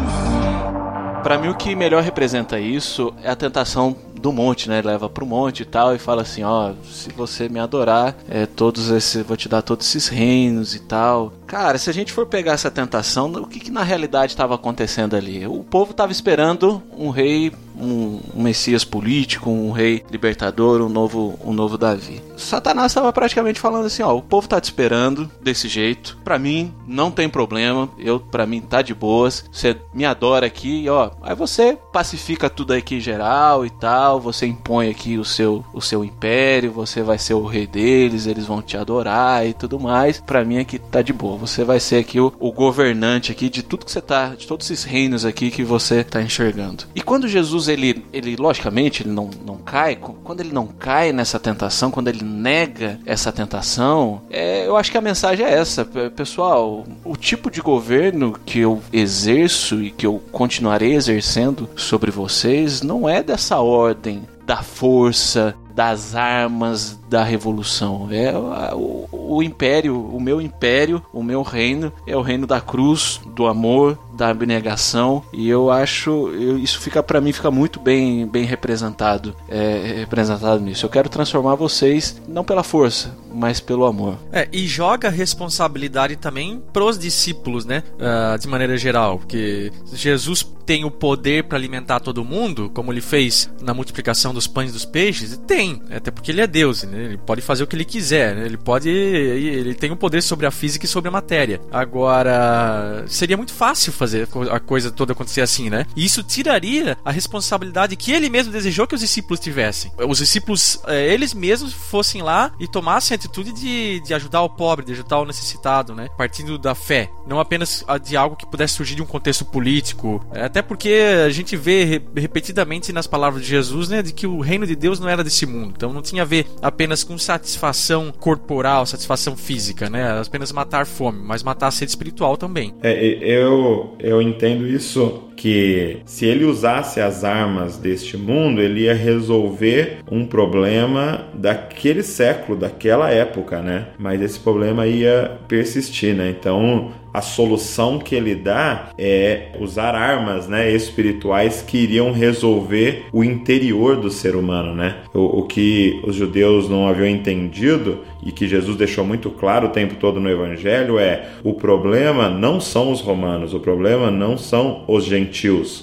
Para mim, o que melhor representa isso é a tentação do monte, né? Leva pro monte e tal e fala assim, ó, se você me adorar, é, todos esses, vou te dar todos esses reinos e tal. Cara, se a gente for pegar essa tentação, o que, que na realidade estava acontecendo ali? O povo estava esperando um rei, um, um, messias político, um rei libertador, um novo, um novo Davi. Satanás estava praticamente falando assim, ó, o povo tá te esperando desse jeito. Para mim não tem problema, eu para mim tá de boas. Você me adora aqui, ó. Aí você pacifica tudo aqui em geral e tal, você impõe aqui o seu o seu império, você vai ser o rei deles, eles vão te adorar e tudo mais. Para mim aqui tá de boa. Você vai ser aqui o, o governante aqui de tudo que você tá, de todos esses reinos aqui que você tá enxergando. E quando Jesus ele, ele logicamente ele não, não cai, quando ele não cai nessa tentação, quando ele nega essa tentação, é, eu acho que a mensagem é essa, pessoal. O tipo de governo que eu exerço e que eu continuarei exercendo sobre vocês não é dessa ordem da força, das armas da revolução. É o, o, império, o meu império, o meu reino é o reino da cruz, do amor, da abnegação e eu acho eu, isso fica para mim fica muito bem bem representado é, representado nisso. Eu quero transformar vocês não pela força, mas pelo amor. É, e joga responsabilidade também pros discípulos, né? Uh, de maneira geral, porque Jesus tem o poder para alimentar todo mundo, como ele fez na multiplicação dos pães e dos peixes? Tem, até porque ele é Deus, né? ele pode fazer o que ele quiser, né? ele pode, ele tem o poder sobre a física e sobre a matéria. Agora, seria muito fácil fazer a coisa toda acontecer assim, né? E isso tiraria a responsabilidade que ele mesmo desejou que os discípulos tivessem. Os discípulos, é, eles mesmos fossem lá e tomassem a atitude de, de ajudar o pobre, de ajudar o necessitado, né? Partindo da fé, não apenas de algo que pudesse surgir de um contexto político, é, até porque a gente vê repetidamente nas palavras de Jesus, né, de que o reino de Deus não era desse mundo. Então não tinha a ver apenas com satisfação corporal, satisfação física, né? Apenas matar fome, mas matar a sede espiritual também. É, eu, eu entendo isso que se ele usasse as armas deste mundo, ele ia resolver um problema daquele século, daquela época, né? Mas esse problema ia persistir, né? Então, a solução que ele dá é usar armas né, espirituais que iriam resolver o interior do ser humano. Né? O, o, que os judeus não haviam entendido e que Jesus deixou muito claro o tempo todo no Evangelho é o problema não são os romanos, o problema não são os gentios,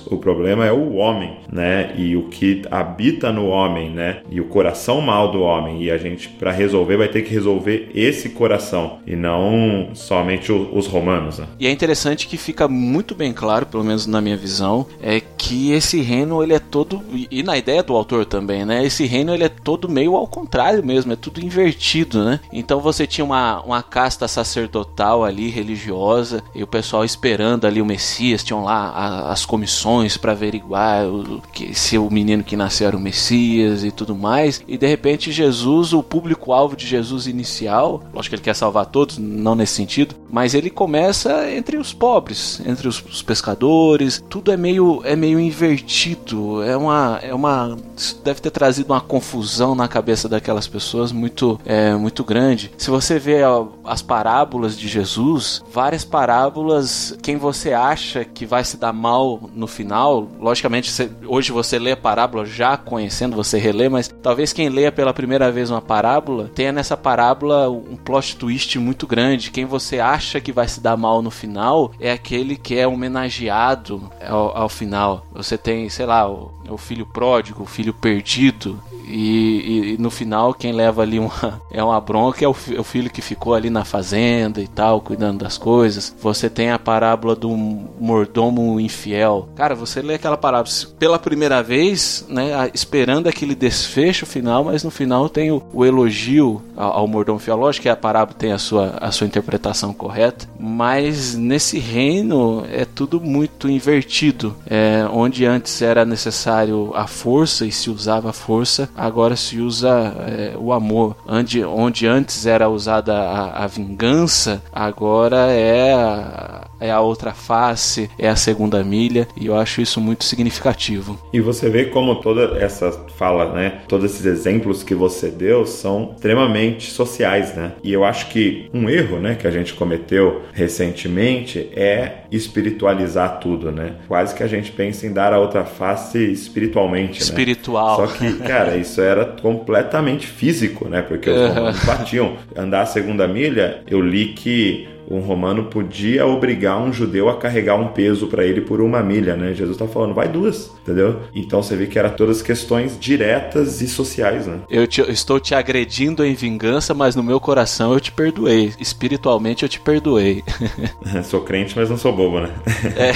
o problema é o homem, né? E o que habita no homem, né? E o coração mal do homem. E a gente, para resolver, vai ter que resolver esse coração e não somente os romanos. Né? E é interessante que fica muito bem claro, pelo menos na minha visão, é que esse reino ele é todo e na ideia do autor também, né? Esse reino ele é todo meio ao contrário mesmo, é tudo invertido, né? Então você tinha uma, uma casta sacerdotal ali, religiosa, e o pessoal esperando ali o Messias, tinham lá a, as comissões para averiguar o, que, se o menino que nasceu era o Messias e tudo mais, e de repente Jesus, o público-alvo de Jesus inicial, lógico que ele quer salvar todos, não nesse sentido, mas ele começa entre os pobres, entre os, os pescadores, tudo é meio, é meio invertido, é uma, é uma, deve ter trazido uma confusão na cabeça daquelas pessoas muito, é, muito grande. Se você vê as parábolas de Jesus, várias parábolas, quem você acha que vai se dar mal no final, logicamente hoje você lê a parábola já conhecendo, você relê, mas talvez quem leia pela primeira vez uma parábola tenha nessa parábola um plot twist muito grande. Quem você acha que vai se dar mal no final é aquele que é homenageado ao, ao final. Você tem, sei lá, o, o filho pródigo, o filho perdido, e, e, no final quem leva ali uma, é uma bronca é o, é o, filho que ficou ali na fazenda e tal, cuidando das coisas. Você tem a parábola do mordomo infiel. Cara, você lê aquela parábola pela primeira vez, né, esperando aquele desfecho final, mas no final tem o, o elogio ao, ao, mordomo infiel. Lógico que a parábola tem a sua, a sua interpretação correta, mas nesse reino é tudo muito invertido. É, onde antes era necessário a força e se usava a força, agora se usa é, o amor. Onde, onde antes era usada a, a vingança, agora é a, é a outra face, é a segunda milha, e eu acho isso muito significativo. E você vê como toda essa fala, né, todos esses exemplos que você deu são extremamente sociais, né? E eu acho que um erro, né, que a gente cometeu recentemente é espiritualizar tudo, né? Quase que a gente pensa em dar a outra face espiritualmente, né? Espiritual. Só que, cara, isso era completamente físico, né? Porque os romanos batiam. Andar a segunda milha, eu li que um romano podia obrigar um judeu a carregar um peso para ele por uma milha, né? Jesus está falando, vai duas, entendeu? Então você vê que era todas questões diretas e sociais, né? Eu te, estou te agredindo em vingança, mas no meu coração eu te perdoei. Espiritualmente eu te perdoei. sou crente, mas não sou bobo, né? É.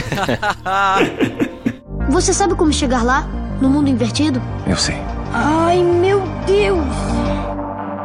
Você sabe como chegar lá? No mundo invertido? Eu sei. Ai, meu Deus!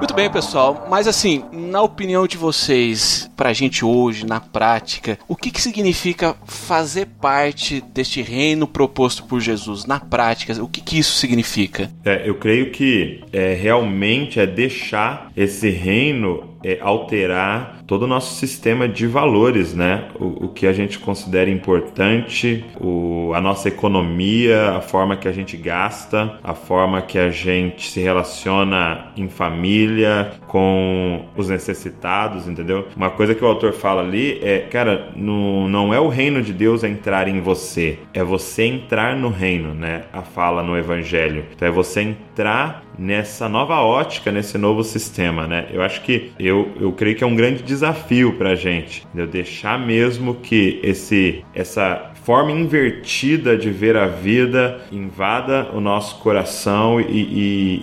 Muito bem, pessoal. Mas assim, na opinião de vocês, pra gente hoje, na prática, o que, que significa fazer parte deste reino proposto por Jesus? Na prática, o que, que isso significa? É, eu creio que é, realmente é deixar esse reino é, alterar todo o nosso sistema de valores, né? O, o que a gente considera importante, o, a nossa economia, a forma que a gente gasta, a forma que a gente se relaciona em família, com os necessitados, entendeu? Uma coisa que o autor fala ali é, cara, no, não é o reino de Deus entrar em você, é você entrar no reino, né? A fala no evangelho. Então é você entrar nessa nova ótica, nesse novo sistema, né? Eu acho que eu, eu creio que é um grande desafio para a gente, eu deixar mesmo que esse essa forma invertida de ver a vida invada o nosso coração e,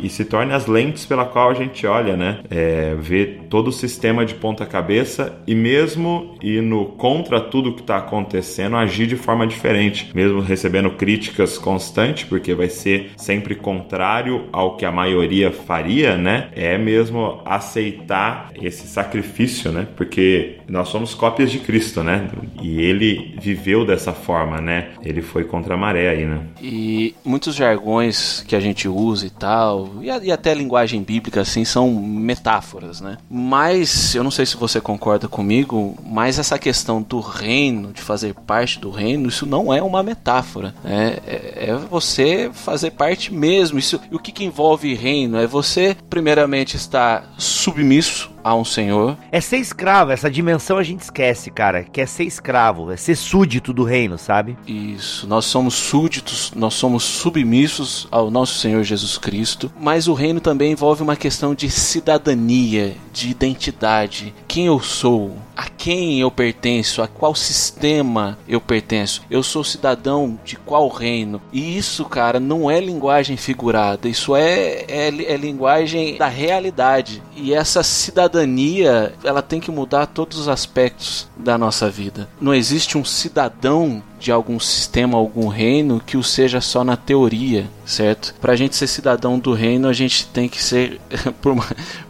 e, e se torne as lentes pela qual a gente olha, né? É, ver todo o sistema de ponta cabeça e mesmo indo contra tudo que está acontecendo, agir de forma diferente, mesmo recebendo críticas constantes, porque vai ser sempre contrário ao que a maioria faria, né? É mesmo aceitar esse sacrifício, né? Porque nós somos cópias de Cristo, né? E ele viveu dessa forma forma, né? Ele foi contra a maré aí, né? E muitos jargões que a gente usa e tal, e, e até linguagem bíblica, assim, são metáforas, né? Mas, eu não sei se você concorda comigo, mas essa questão do reino, de fazer parte do reino, isso não é uma metáfora. Né? É, é você fazer parte mesmo. Isso, e o que, que envolve reino? É você, primeiramente, estar submisso a um senhor. É ser escravo, essa dimensão a gente esquece, cara. Que é ser escravo, é ser súdito do reino, sabe? Isso, nós somos súditos, nós somos submissos ao nosso Senhor Jesus Cristo. Mas o reino também envolve uma questão de cidadania, de identidade. Quem eu sou? A quem eu pertenço? A qual sistema eu pertenço? Eu sou cidadão de qual reino? E isso, cara, não é linguagem figurada. Isso é, é, é linguagem da realidade. E essa cidadania, ela tem que mudar todos os aspectos da nossa vida. Não existe um cidadão de algum sistema, algum reino que o seja só na teoria, certo? Para a gente ser cidadão do reino, a gente tem que ser, por,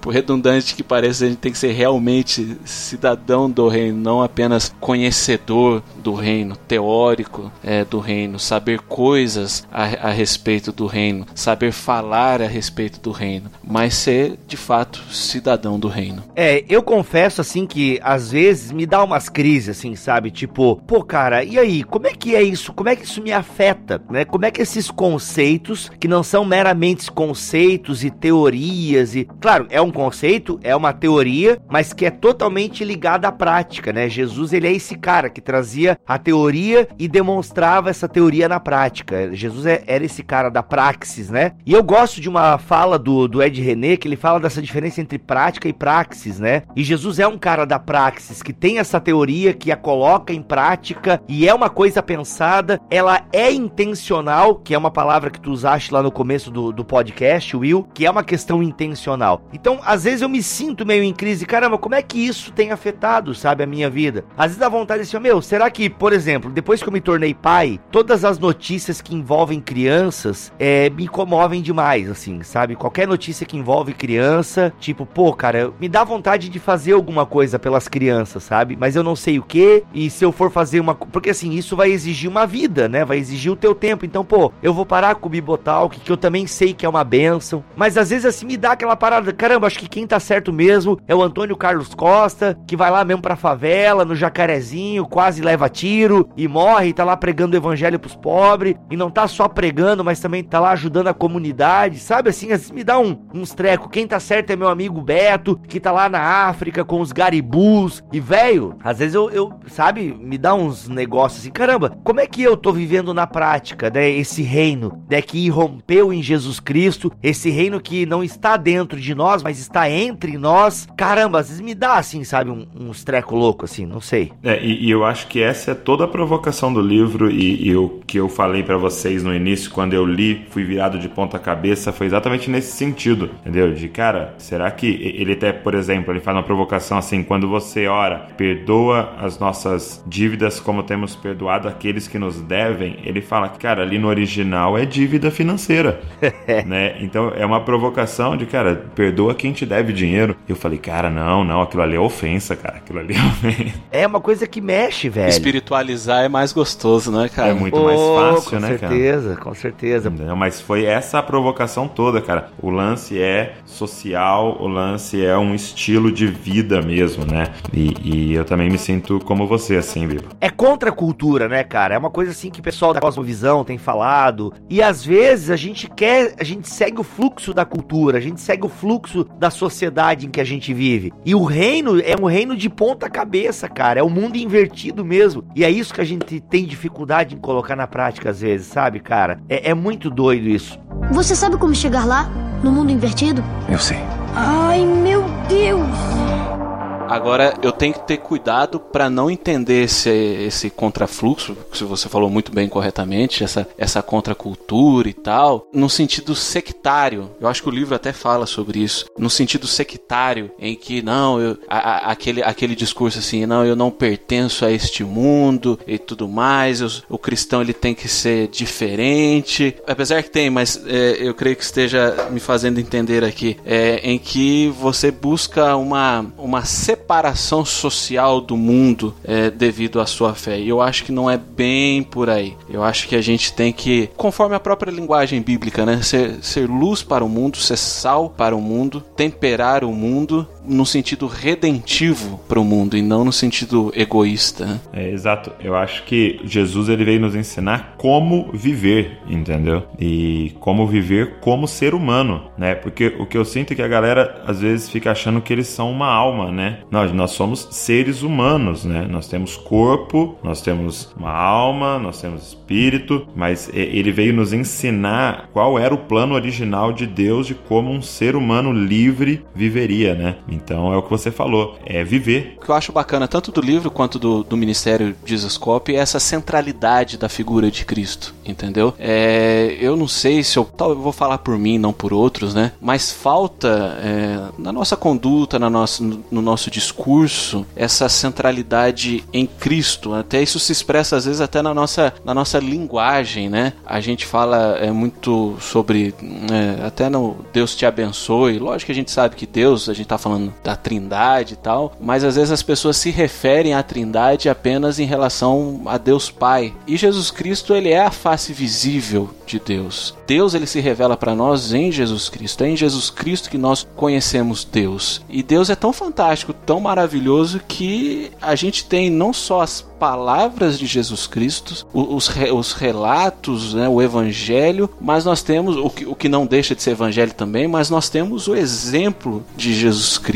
por, redundante que pareça, a gente tem que ser realmente cidadão do reino, não apenas conhecedor do reino, teórico é, do reino, saber coisas a, a respeito do reino, saber falar a respeito do reino, mas ser de fato cidadão do reino. É, eu confesso assim que às vezes me dá umas crises, assim, sabe? Tipo, pô, cara, e aí? Como é que é isso? Como é que isso me afeta? Né? Como é que esses conceitos, que não são meramente conceitos e teorias, e claro, é um conceito, é uma teoria, mas que é totalmente ligada à prática, né? Jesus ele é esse cara que trazia a teoria e demonstrava essa teoria na prática. Jesus é, era esse cara da praxis, né? E eu gosto de uma fala do, do Ed René que ele fala dessa diferença entre prática e praxis, né? E Jesus é um cara da praxis que tem essa teoria que a coloca em prática e é uma coisa coisa pensada, ela é intencional, que é uma palavra que tu usaste lá no começo do, do podcast, Will, que é uma questão intencional. Então, às vezes eu me sinto meio em crise, caramba, como é que isso tem afetado, sabe, a minha vida? Às vezes dá vontade de assim, meu, será que, por exemplo, depois que eu me tornei pai, todas as notícias que envolvem crianças é, me comovem demais, assim, sabe? Qualquer notícia que envolve criança, tipo, pô, cara, me dá vontade de fazer alguma coisa pelas crianças, sabe? Mas eu não sei o que, e se eu for fazer uma. Porque assim, isso vai exigir uma vida, né? Vai exigir o teu tempo. Então, pô, eu vou parar com o Bibotalk, que eu também sei que é uma benção. Mas às vezes assim me dá aquela parada. Caramba, acho que quem tá certo mesmo é o Antônio Carlos Costa, que vai lá mesmo pra favela, no jacarezinho, quase leva tiro e morre, tá lá pregando o evangelho pros pobres. E não tá só pregando, mas também tá lá ajudando a comunidade, sabe? Assim, assim me dá um, uns trecos. Quem tá certo é meu amigo Beto, que tá lá na África com os garibus. E, velho, às vezes eu, eu, sabe, me dá uns negócios assim, cara caramba, como é que eu tô vivendo na prática, né, esse reino, né, que irrompeu em Jesus Cristo, esse reino que não está dentro de nós, mas está entre nós. Caramba, às vezes me dá assim, sabe, um, uns treco louco assim, não sei. É, e, e, eu acho que essa é toda a provocação do livro e, e o que eu falei para vocês no início, quando eu li, fui virado de ponta cabeça, foi exatamente nesse sentido, entendeu? De cara, será que ele até, por exemplo, ele faz uma provocação assim, quando você ora, perdoa as nossas dívidas como temos perdoado aqueles que nos devem, ele fala, cara, ali no original é dívida financeira, né? Então é uma provocação de, cara, perdoa quem te deve dinheiro. Eu falei, cara, não, não, aquilo ali é ofensa, cara, aquilo ali é ofensa. É uma coisa que mexe, velho. Espiritualizar é mais gostoso, né, cara? É muito oh, mais fácil, né, certeza, cara? Com certeza, com certeza. Não, mas foi essa a provocação toda, cara. O lance é social, o lance é um estilo de vida mesmo, né? E, e eu também me sinto como você, assim, Bibo. É contra a cultura, né, cara? É uma coisa assim que o pessoal da Cosmovisão tem falado. E às vezes a gente quer, a gente segue o fluxo da cultura, a gente segue o fluxo da sociedade em que a gente vive. E o reino é um reino de ponta cabeça, cara. É o um mundo invertido mesmo. E é isso que a gente tem dificuldade em colocar na prática às vezes, sabe, cara? É, é muito doido isso. Você sabe como chegar lá? No mundo invertido? Eu sei. Ai, meu Deus! Agora, eu tenho que ter cuidado para não entender esse, esse contrafluxo, que você falou muito bem corretamente, essa, essa contracultura e tal, no sentido sectário. Eu acho que o livro até fala sobre isso. No sentido sectário, em que, não, eu, a, a, aquele, aquele discurso assim, não, eu não pertenço a este mundo e tudo mais, eu, o cristão ele tem que ser diferente. Apesar que tem, mas é, eu creio que esteja me fazendo entender aqui, é, em que você busca uma, uma separação separação social do mundo é, devido à sua fé. E eu acho que não é bem por aí. Eu acho que a gente tem que, conforme a própria linguagem bíblica, né, ser, ser luz para o mundo, ser sal para o mundo, temperar o mundo no sentido redentivo para o mundo e não no sentido egoísta. Né? É, exato. Eu acho que Jesus ele veio nos ensinar como viver, entendeu? E como viver como ser humano, né? Porque o que eu sinto é que a galera às vezes fica achando que eles são uma alma, né? Nós, nós somos seres humanos, né? Nós temos corpo, nós temos uma alma, nós temos espírito, mas ele veio nos ensinar qual era o plano original de Deus de como um ser humano livre viveria, né? Então é o que você falou, é viver. O que eu acho bacana tanto do livro quanto do, do Ministério Jesuscope é essa centralidade da figura de Cristo, entendeu? É, eu não sei se eu, tal, eu vou falar por mim, não por outros, né? Mas falta é, na nossa conduta, na nossa, no, no nosso discurso essa centralidade em Cristo. Até isso se expressa às vezes até na nossa, na nossa linguagem, né? A gente fala é, muito sobre é, até no Deus te abençoe. Lógico que a gente sabe que Deus, a gente está falando da Trindade e tal, mas às vezes as pessoas se referem à Trindade apenas em relação a Deus Pai. E Jesus Cristo, ele é a face visível de Deus. Deus ele se revela para nós em Jesus Cristo. É em Jesus Cristo que nós conhecemos Deus. E Deus é tão fantástico, tão maravilhoso que a gente tem não só as palavras de Jesus Cristo, os, os relatos, né, o Evangelho, mas nós temos o que, o que não deixa de ser Evangelho também, mas nós temos o exemplo de Jesus Cristo,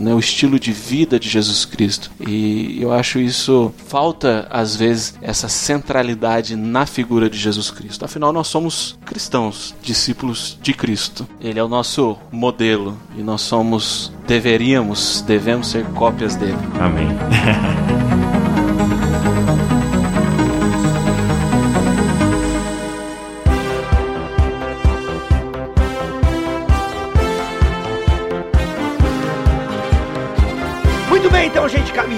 né, o estilo de vida de Jesus Cristo. E eu acho isso falta às vezes essa centralidade na figura de Jesus Cristo. Afinal, nós somos cristãos, discípulos de Cristo. Ele é o nosso modelo e nós somos, deveríamos, devemos ser cópias dele. Amém.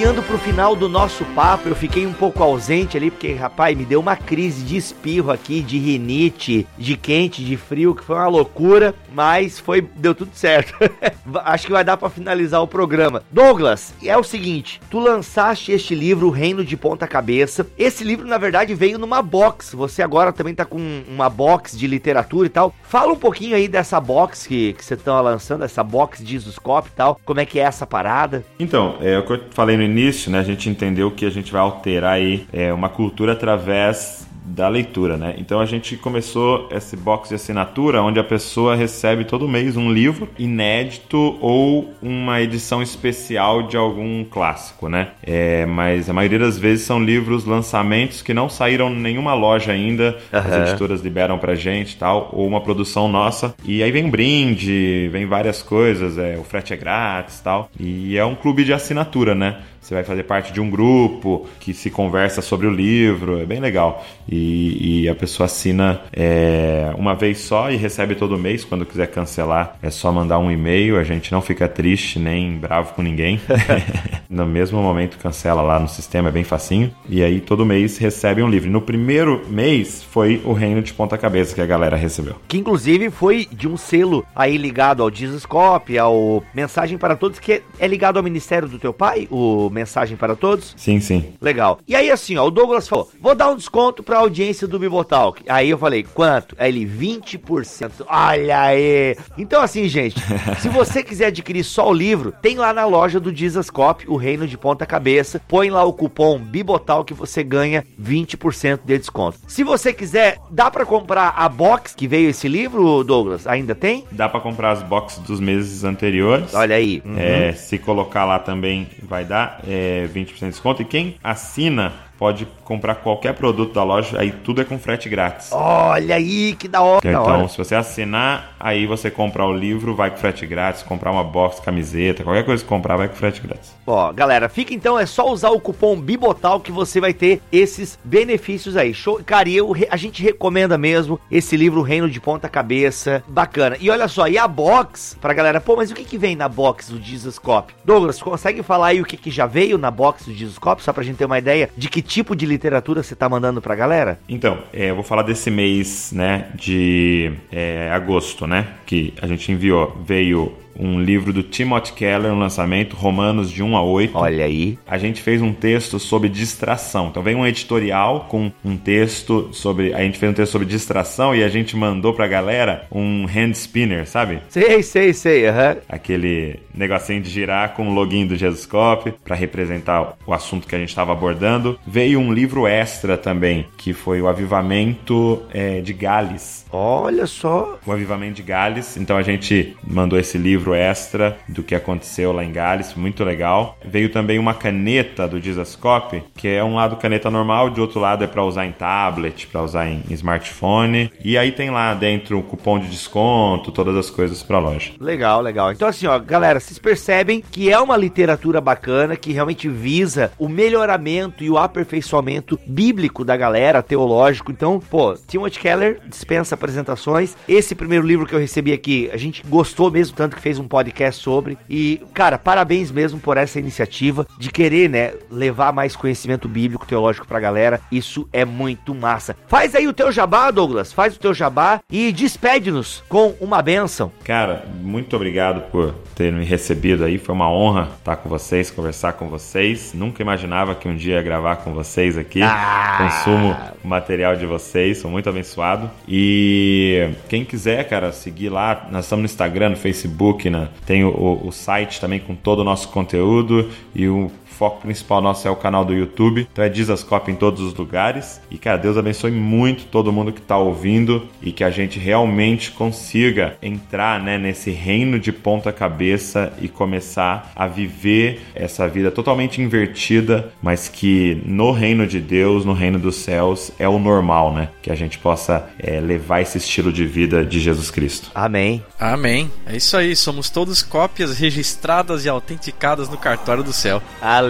caminhando pro final do nosso papo, eu fiquei um pouco ausente ali, porque, rapaz, me deu uma crise de espirro aqui, de rinite, de quente, de frio, que foi uma loucura, mas foi, deu tudo certo. Acho que vai dar para finalizar o programa. Douglas, é o seguinte, tu lançaste este livro, O Reino de Ponta Cabeça. Esse livro, na verdade, veio numa box. Você agora também tá com uma box de literatura e tal. Fala um pouquinho aí dessa box que, que você tá lançando, essa box de Isuscope e tal. Como é que é essa parada? Então, é o que eu falei no início, né, a gente entendeu que a gente vai alterar aí é, uma cultura através da leitura, né? Então a gente começou esse box de assinatura onde a pessoa recebe todo mês um livro inédito ou uma edição especial de algum clássico, né? É, mas a maioria das vezes são livros lançamentos que não saíram em nenhuma loja ainda, uhum. as editoras liberam pra gente tal, ou uma produção nossa. E aí vem um brinde, vem várias coisas, é, o frete é grátis tal. E é um clube de assinatura, né? Você vai fazer parte de um grupo que se conversa sobre o livro, é bem legal. E, e a pessoa assina é, uma vez só e recebe todo mês. Quando quiser cancelar, é só mandar um e-mail. A gente não fica triste nem bravo com ninguém. no mesmo momento, cancela lá no sistema, é bem facinho. E aí todo mês recebe um livro. No primeiro mês foi o Reino de Ponta Cabeça que a galera recebeu. Que inclusive foi de um selo aí ligado ao Jesuscope, ao Mensagem para Todos, que é ligado ao ministério do teu pai, o mensagem para todos? Sim, sim. Legal. E aí, assim, ó, o Douglas falou: vou dar um desconto pra audiência do Bibotalk. Aí eu falei, quanto? Aí ele, 20%. Olha aí! Então, assim, gente, se você quiser adquirir só o livro, tem lá na loja do Dizascope, o Reino de Ponta Cabeça. Põe lá o cupom Bibotal que você ganha 20% de desconto. Se você quiser, dá pra comprar a box que veio esse livro, Douglas? Ainda tem? Dá pra comprar as boxes dos meses anteriores. Olha aí. É, se colocar lá também vai dar é, 20% de desconto. E quem assina pode comprar qualquer produto da loja, aí tudo é com frete grátis. Olha aí, que da hora. da Então, hora. se você assinar, aí você comprar o livro, vai com frete grátis. Comprar uma box, camiseta, qualquer coisa que comprar, vai com frete grátis. Ó, galera, fica então, é só usar o cupom Bibotal que você vai ter esses benefícios aí. Show, cara, e eu, a gente recomenda mesmo esse livro Reino de Ponta Cabeça, bacana. E olha só, e a box, pra galera, pô, mas o que que vem na box do Jesus Cop? Douglas, consegue falar aí o que que já veio na box do Jesus Cop, só pra gente ter uma ideia de que tipo de literatura você tá mandando pra galera? Então, é, eu vou falar desse mês, né, de é, agosto, né, que a gente enviou. Veio um livro do Timothy Keller, um lançamento, Romanos de 1 a 8. Olha aí. A gente fez um texto sobre distração. Então vem um editorial com um texto sobre. A gente fez um texto sobre distração e a gente mandou pra galera um hand spinner, sabe? Sei, sei, sei, aham. Aquele negocinho de girar com o login do Jesuscope para representar o assunto que a gente estava abordando. Veio um livro extra também, que foi o Avivamento é, de Gales. Olha só. O Avivamento de Gales. Então a gente mandou esse livro extra do que aconteceu lá em Gales, muito legal. Veio também uma caneta do Jesuscope, que é um lado caneta normal, de outro lado é para usar em tablet, para usar em smartphone. E aí tem lá dentro o cupom de desconto, todas as coisas para loja. Legal, legal. Então, assim, ó, galera, vocês percebem que é uma literatura bacana que realmente visa o melhoramento e o aperfeiçoamento bíblico da galera, teológico. Então, pô, Timothy Keller dispensa apresentações. Esse primeiro livro que eu recebi aqui, a gente gostou mesmo, tanto que fez um podcast sobre. E, cara, parabéns mesmo por essa iniciativa de querer, né, levar mais conhecimento bíblico, teológico pra galera. Isso é muito massa. Faz aí o teu jabá, Douglas. Faz o teu jabá e despede-nos com uma bênção. Cara, muito obrigado por ter me recebido aí. Foi uma honra estar com vocês, conversar com vocês. Nunca imaginava que um dia ia gravar com vocês aqui. Ah! Consumo o material de vocês, sou muito abençoado. E quem quiser, cara, seguir lá, nós estamos no Instagram, no Facebook, né? tem o- o site também com todo o nosso conteúdo e o foco principal nosso é o canal do YouTube. Então é Dizascope em todos os lugares. E, cara, Deus abençoe muito todo mundo que tá ouvindo e que a gente realmente consiga entrar né, nesse reino de ponta cabeça e começar a viver essa vida totalmente invertida, mas que no reino de Deus, no reino dos céus, é o normal, né? Que a gente possa é, levar esse estilo de vida de Jesus Cristo. Amém. Amém. É isso aí, somos todos cópias registradas e autenticadas no cartório do céu. Aleluia.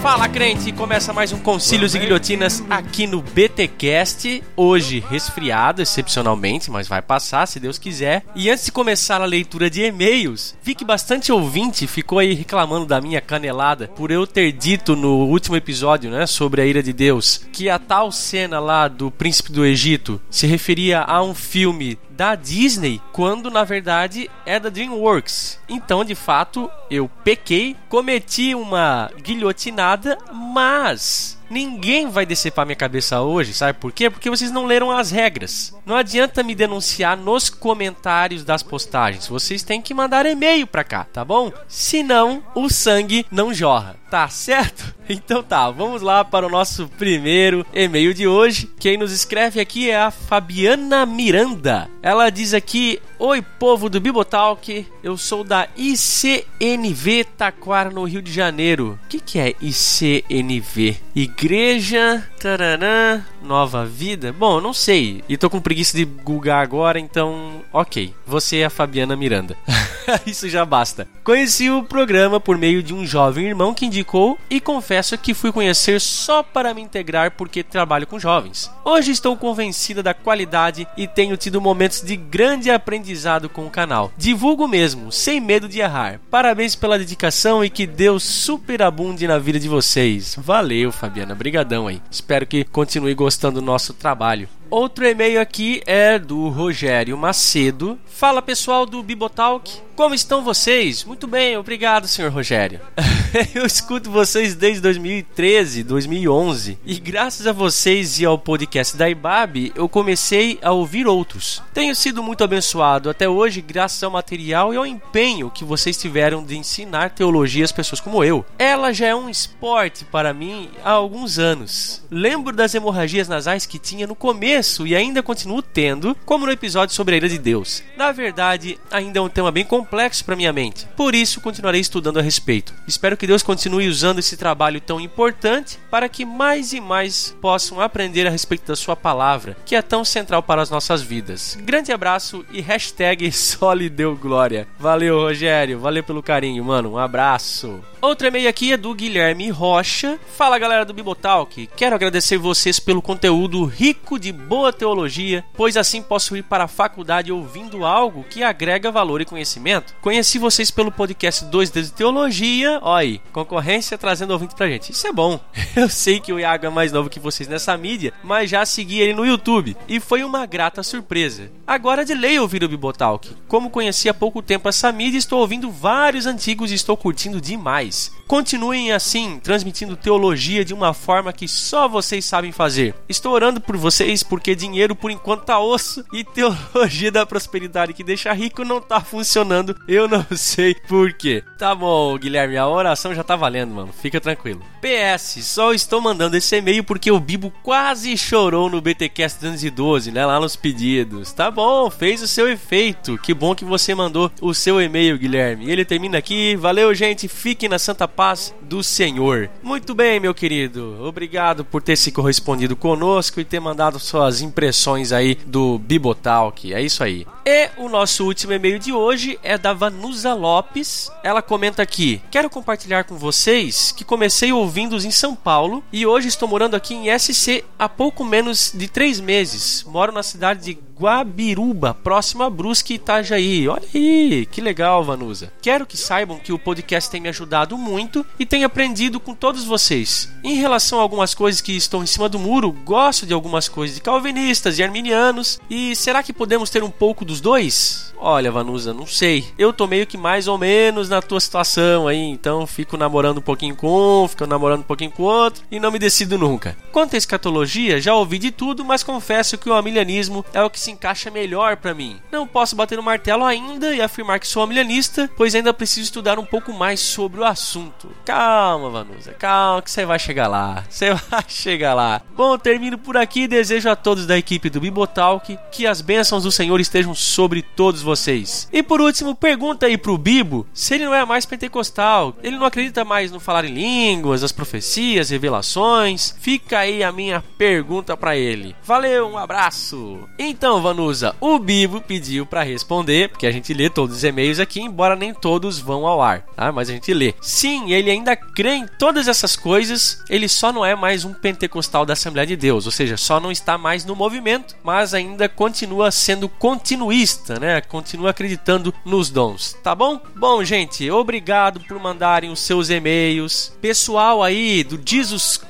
Fala crente, começa mais um Concílios e Guilhotinas aqui no BTcast. Hoje resfriado, excepcionalmente, mas vai passar se Deus quiser. E antes de começar a leitura de e-mails, vi que bastante ouvinte ficou aí reclamando da minha canelada por eu ter dito no último episódio, né, sobre a ira de Deus, que a tal cena lá do príncipe do Egito se referia a um filme da Disney, quando na verdade é da DreamWorks. Então, de fato, eu pequei, cometi uma guilhotinada, mas ninguém vai decepar minha cabeça hoje, sabe por quê? Porque vocês não leram as regras. Não adianta me denunciar nos comentários das postagens. Vocês têm que mandar e-mail pra cá, tá bom? Senão, o sangue não jorra. Tá certo? Então tá, vamos lá para o nosso primeiro e-mail de hoje. Quem nos escreve aqui é a Fabiana Miranda. Ela diz aqui: Oi, povo do Bibotalk, eu sou da ICNV Taquara, no Rio de Janeiro. O que, que é ICNV? Igreja. Taranã, Nova Vida? Bom, eu não sei. E tô com preguiça de googar agora, então. Ok. Você é a Fabiana Miranda. Isso já basta. Conheci o programa por meio de um jovem irmão que indicou e confesso que fui conhecer só para me integrar porque trabalho com jovens. Hoje estou convencida da qualidade e tenho tido momentos de grande aprendizado com o canal. Divulgo mesmo, sem medo de errar. Parabéns pela dedicação e que Deus superabunde na vida de vocês. Valeu, Fabiana. Brigadão aí. Espero que continue gostando do nosso trabalho. Outro e-mail aqui é do Rogério Macedo. Fala pessoal do Bibotalk, como estão vocês? Muito bem, obrigado, senhor Rogério. Eu escuto vocês desde 2013, 2011 e graças a vocês e ao podcast da IBAB eu comecei a ouvir outros. Tenho sido muito abençoado até hoje graças ao material e ao empenho que vocês tiveram de ensinar teologia às pessoas como eu. Ela já é um esporte para mim há alguns anos. Lembro das hemorragias nasais que tinha no começo e ainda continuo tendo, como no episódio sobre a ira de Deus. Na verdade, ainda é um tema bem complexo para minha mente. Por isso, continuarei estudando a respeito. Espero que Deus continue usando esse trabalho tão importante para que mais e mais possam aprender a respeito da sua palavra, que é tão central para as nossas vidas. Grande abraço e hashtag só lhe deu glória. Valeu, Rogério. Valeu pelo carinho, mano. Um abraço. Outro e-mail aqui é do Guilherme Rocha. Fala galera do Bibotalk, quero agradecer vocês pelo conteúdo rico de boa teologia, pois assim posso ir para a faculdade ouvindo algo que agrega valor e conhecimento. Conheci vocês pelo podcast 2 de Teologia, aí, concorrência trazendo ouvinte pra gente. Isso é bom. Eu sei que o Iago é mais novo que vocês nessa mídia, mas já segui ele no YouTube e foi uma grata surpresa. Agora de lei ouvir o Bibotalk. Como conheci há pouco tempo essa mídia, estou ouvindo vários antigos e estou curtindo demais. Continuem assim, transmitindo teologia de uma forma que só vocês sabem fazer. Estou orando por vocês porque dinheiro por enquanto tá osso e teologia da prosperidade que deixa rico não tá funcionando. Eu não sei por quê. Tá bom, Guilherme, a oração já tá valendo, mano. Fica tranquilo. PS, só estou mandando esse e-mail porque o Bibo quase chorou no BTcast 212, né, lá nos pedidos. Tá bom, fez o seu efeito. Que bom que você mandou o seu e-mail, Guilherme. Ele termina aqui. Valeu, gente. Fiquem na santa paz do Senhor. Muito bem, meu querido. Obrigado por ter se correspondido conosco e ter mandado suas impressões aí do Bibotalk. É isso aí. E o nosso último e-mail de hoje é da Vanusa Lopes. Ela comenta aqui: Quero compartilhar com vocês que comecei ouvindo-os em São Paulo e hoje estou morando aqui em SC há pouco menos de três meses. Moro na cidade de Guabiruba, próximo a Brusque e Itajaí. Olha aí, que legal, Vanusa. Quero que saibam que o podcast tem me ajudado muito e tenho aprendido com todos vocês. Em relação a algumas coisas que estão em cima do muro, gosto de algumas coisas de calvinistas e arminianos. E será que podemos ter um pouco dos dois? Olha, Vanusa, não sei. Eu tô meio que mais ou menos na tua situação aí, então fico namorando um pouquinho com um, fico namorando um pouquinho com outro e não me decido nunca. Quanto à escatologia, já ouvi de tudo, mas confesso que o amilianismo é o que se encaixa melhor para mim. Não posso bater no martelo ainda e afirmar que sou amilianista, pois ainda preciso estudar um pouco mais sobre o assunto. Calma, Vanusa, calma que você vai chegar lá. Você vai chegar lá. Bom, termino por aqui. Desejo a todos da equipe do Bibotalk que as bênçãos do Senhor estejam sobre todos vocês. E por último, pergunta aí pro Bibo se ele não é mais pentecostal. Ele não acredita mais no falar em línguas, as profecias, revelações. Fica aí a minha pergunta para ele. Valeu, um abraço. Então, Vanusa, o Bibo pediu para responder, porque a gente lê todos os e-mails aqui, embora nem todos vão ao ar, tá? Mas a gente lê. Sim, ele ainda crê em todas essas coisas, ele só não é mais um pentecostal da Assembleia de Deus, ou seja, só não está mais no movimento, mas ainda continua sendo continuista, né? Continua acreditando nos dons, tá bom? Bom, gente, obrigado por mandarem os seus e-mails. Pessoal aí do Jesus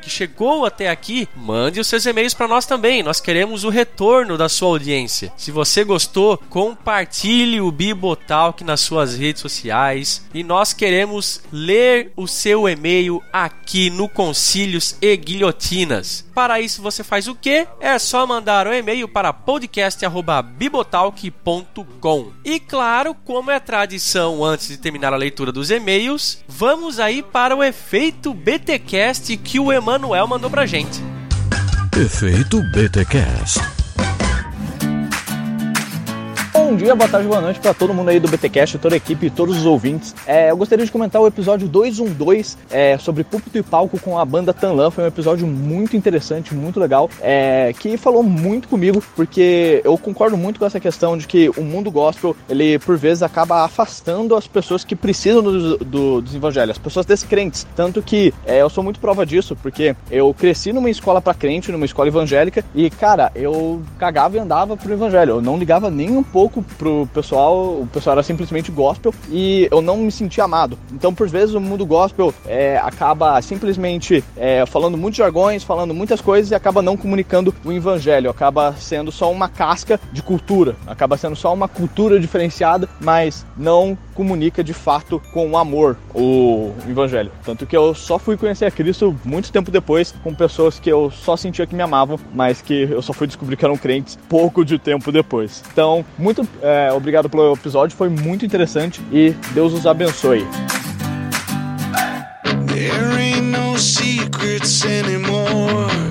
que chegou até aqui, mande os seus e-mails para nós também. Nós queremos o retorno da sua audiência. Se você gostou, compartilhe o Bibotalk nas suas redes sociais e nós queremos ler o seu e-mail aqui no Concílios e Guilhotinas. Para isso você faz o que? É só mandar o um e-mail para podcast@bibotalk.com. E claro, como é tradição antes de terminar a leitura dos e-mails, vamos aí para o efeito BTcast que o Emanuel mandou pra gente. Efeito BTcast. Bom dia, boa tarde, boa noite para todo mundo aí do BTcast, toda a equipe todos os ouvintes. É, eu gostaria de comentar o episódio 212 é, sobre púlpito e palco com a banda Tanlan. Foi um episódio muito interessante, muito legal, é, que falou muito comigo, porque eu concordo muito com essa questão de que o mundo gospel, ele por vezes acaba afastando as pessoas que precisam do, do, dos evangelhos, as pessoas descrentes. Tanto que é, eu sou muito prova disso, porque eu cresci numa escola para crente, numa escola evangélica, e cara, eu cagava e andava pro evangelho. Eu não ligava nem um pouco pro pessoal, o pessoal era simplesmente gospel e eu não me sentia amado. Então, por vezes, o mundo gospel é, acaba simplesmente é, falando muitos jargões, falando muitas coisas e acaba não comunicando o evangelho, acaba sendo só uma casca de cultura, acaba sendo só uma cultura diferenciada, mas não comunica de fato com amor o evangelho. Tanto que eu só fui conhecer a Cristo muito tempo depois, com pessoas que eu só sentia que me amavam, mas que eu só fui descobrir que eram crentes pouco de tempo depois. Então, muito é, obrigado pelo episódio, foi muito interessante e Deus os abençoe.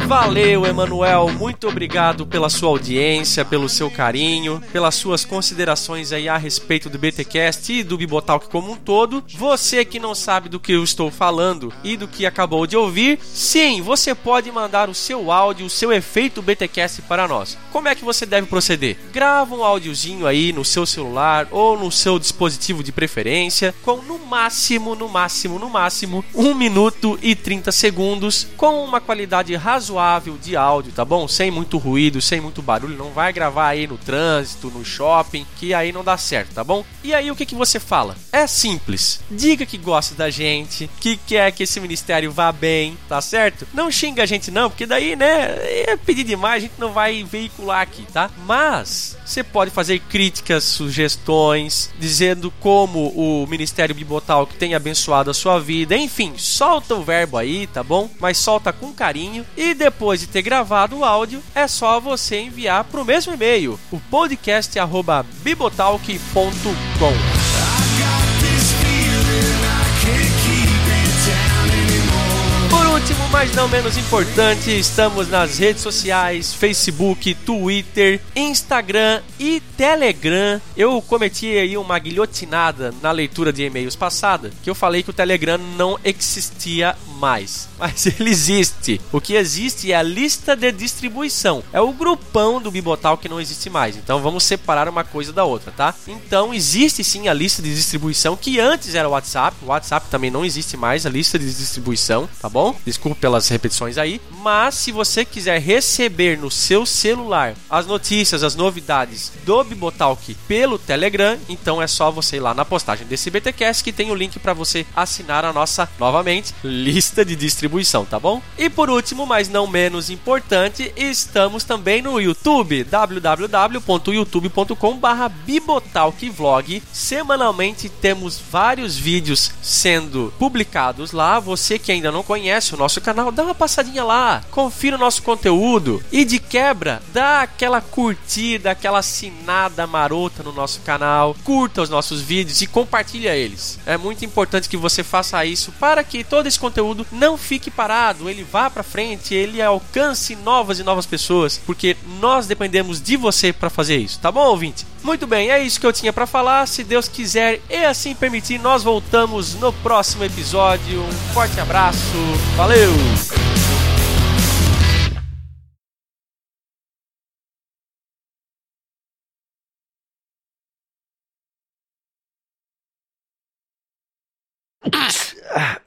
Valeu, Emanuel. Muito obrigado pela sua audiência, pelo seu carinho, pelas suas considerações aí a respeito do BTcast e do Bibotalk como um todo. Você que não sabe do que eu estou falando e do que acabou de ouvir, sim, você pode mandar o seu áudio, o seu efeito BTcast para nós. Como é que você deve proceder? Grava um áudiozinho aí no seu celular ou no seu dispositivo de preferência, com no máximo, no máximo, no máximo, 1 minuto e 30 segundos, com uma qualidade razoável de áudio, tá bom? Sem muito ruído, sem muito barulho. Não vai gravar aí no trânsito, no shopping, que aí não dá certo, tá bom? E aí o que, que você fala? É simples. Diga que gosta da gente, que quer que esse ministério vá bem, tá certo? Não xinga a gente não, porque daí, né, é pedir demais, a gente não vai veicular aqui, tá? Mas você pode fazer críticas, sugestões, dizendo como o Ministério Bibotal que tem abençoado a sua vida. Enfim, solta o verbo aí, tá bom? Mas solta com carinho e depois de ter gravado o áudio, é só você enviar para o mesmo e-mail, o podcast@bibotalk.com. último, mas não menos importante, estamos nas redes sociais: Facebook, Twitter, Instagram e Telegram. Eu cometi aí uma guilhotinada na leitura de e-mails passada, que eu falei que o Telegram não existia mais. Mas ele existe. O que existe é a lista de distribuição. É o grupão do Bibotal que não existe mais. Então vamos separar uma coisa da outra, tá? Então existe sim a lista de distribuição que antes era o WhatsApp. O WhatsApp também não existe mais a lista de distribuição, tá bom? Desculpe pelas repetições aí. Mas se você quiser receber no seu celular as notícias, as novidades do Bibotalk pelo Telegram, então é só você ir lá na postagem desse BTcast que tem o link para você assinar a nossa novamente lista de distribuição, tá bom? E por último, mas não menos importante, estamos também no YouTube, www.youtube.com/bibotalkvlog. Semanalmente temos vários vídeos sendo publicados lá. Você que ainda não conhece o nosso canal, dá uma passadinha lá, confira o nosso conteúdo e de quebra, dá aquela curtida, aquela assinada marota no nosso canal, curta os nossos vídeos e compartilha eles. É muito importante que você faça isso para que todo esse conteúdo não fique parado, ele vá para frente, ele alcance novas e novas pessoas, porque nós dependemos de você para fazer isso, tá bom, ouvinte? Muito bem, é isso que eu tinha para falar. Se Deus quiser e assim permitir, nós voltamos no próximo episódio. Um forte abraço, valeu!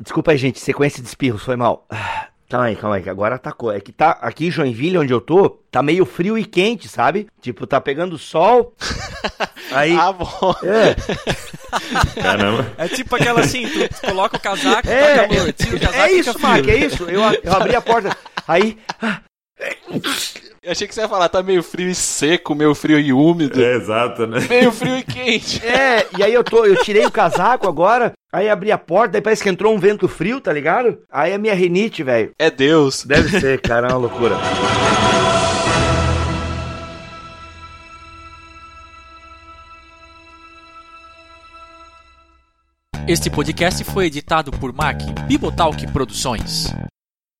Desculpa aí, gente, sequência de espirros, foi mal. Calma aí, calma aí, que agora atacou. É que tá aqui em Joinville, onde eu tô, tá meio frio e quente, sabe? Tipo, tá pegando sol. Aí. Ah, bom. É. Caramba. É tipo aquela assim, tu coloca o casaco, É, tá calor, tira o casaco, é isso. Mark, é isso. Eu, eu abri a porta. Aí. ah, Eu achei que você ia falar, tá meio frio e seco, meio frio e úmido. É, exato, né? Meio frio e quente. É, e aí eu tô, eu tirei o casaco agora, aí abri a porta, aí parece que entrou um vento frio, tá ligado? Aí a minha rinite, velho. É Deus. Deve ser, cara, é uma loucura. Este podcast foi editado por Mac Bibotalk Produções.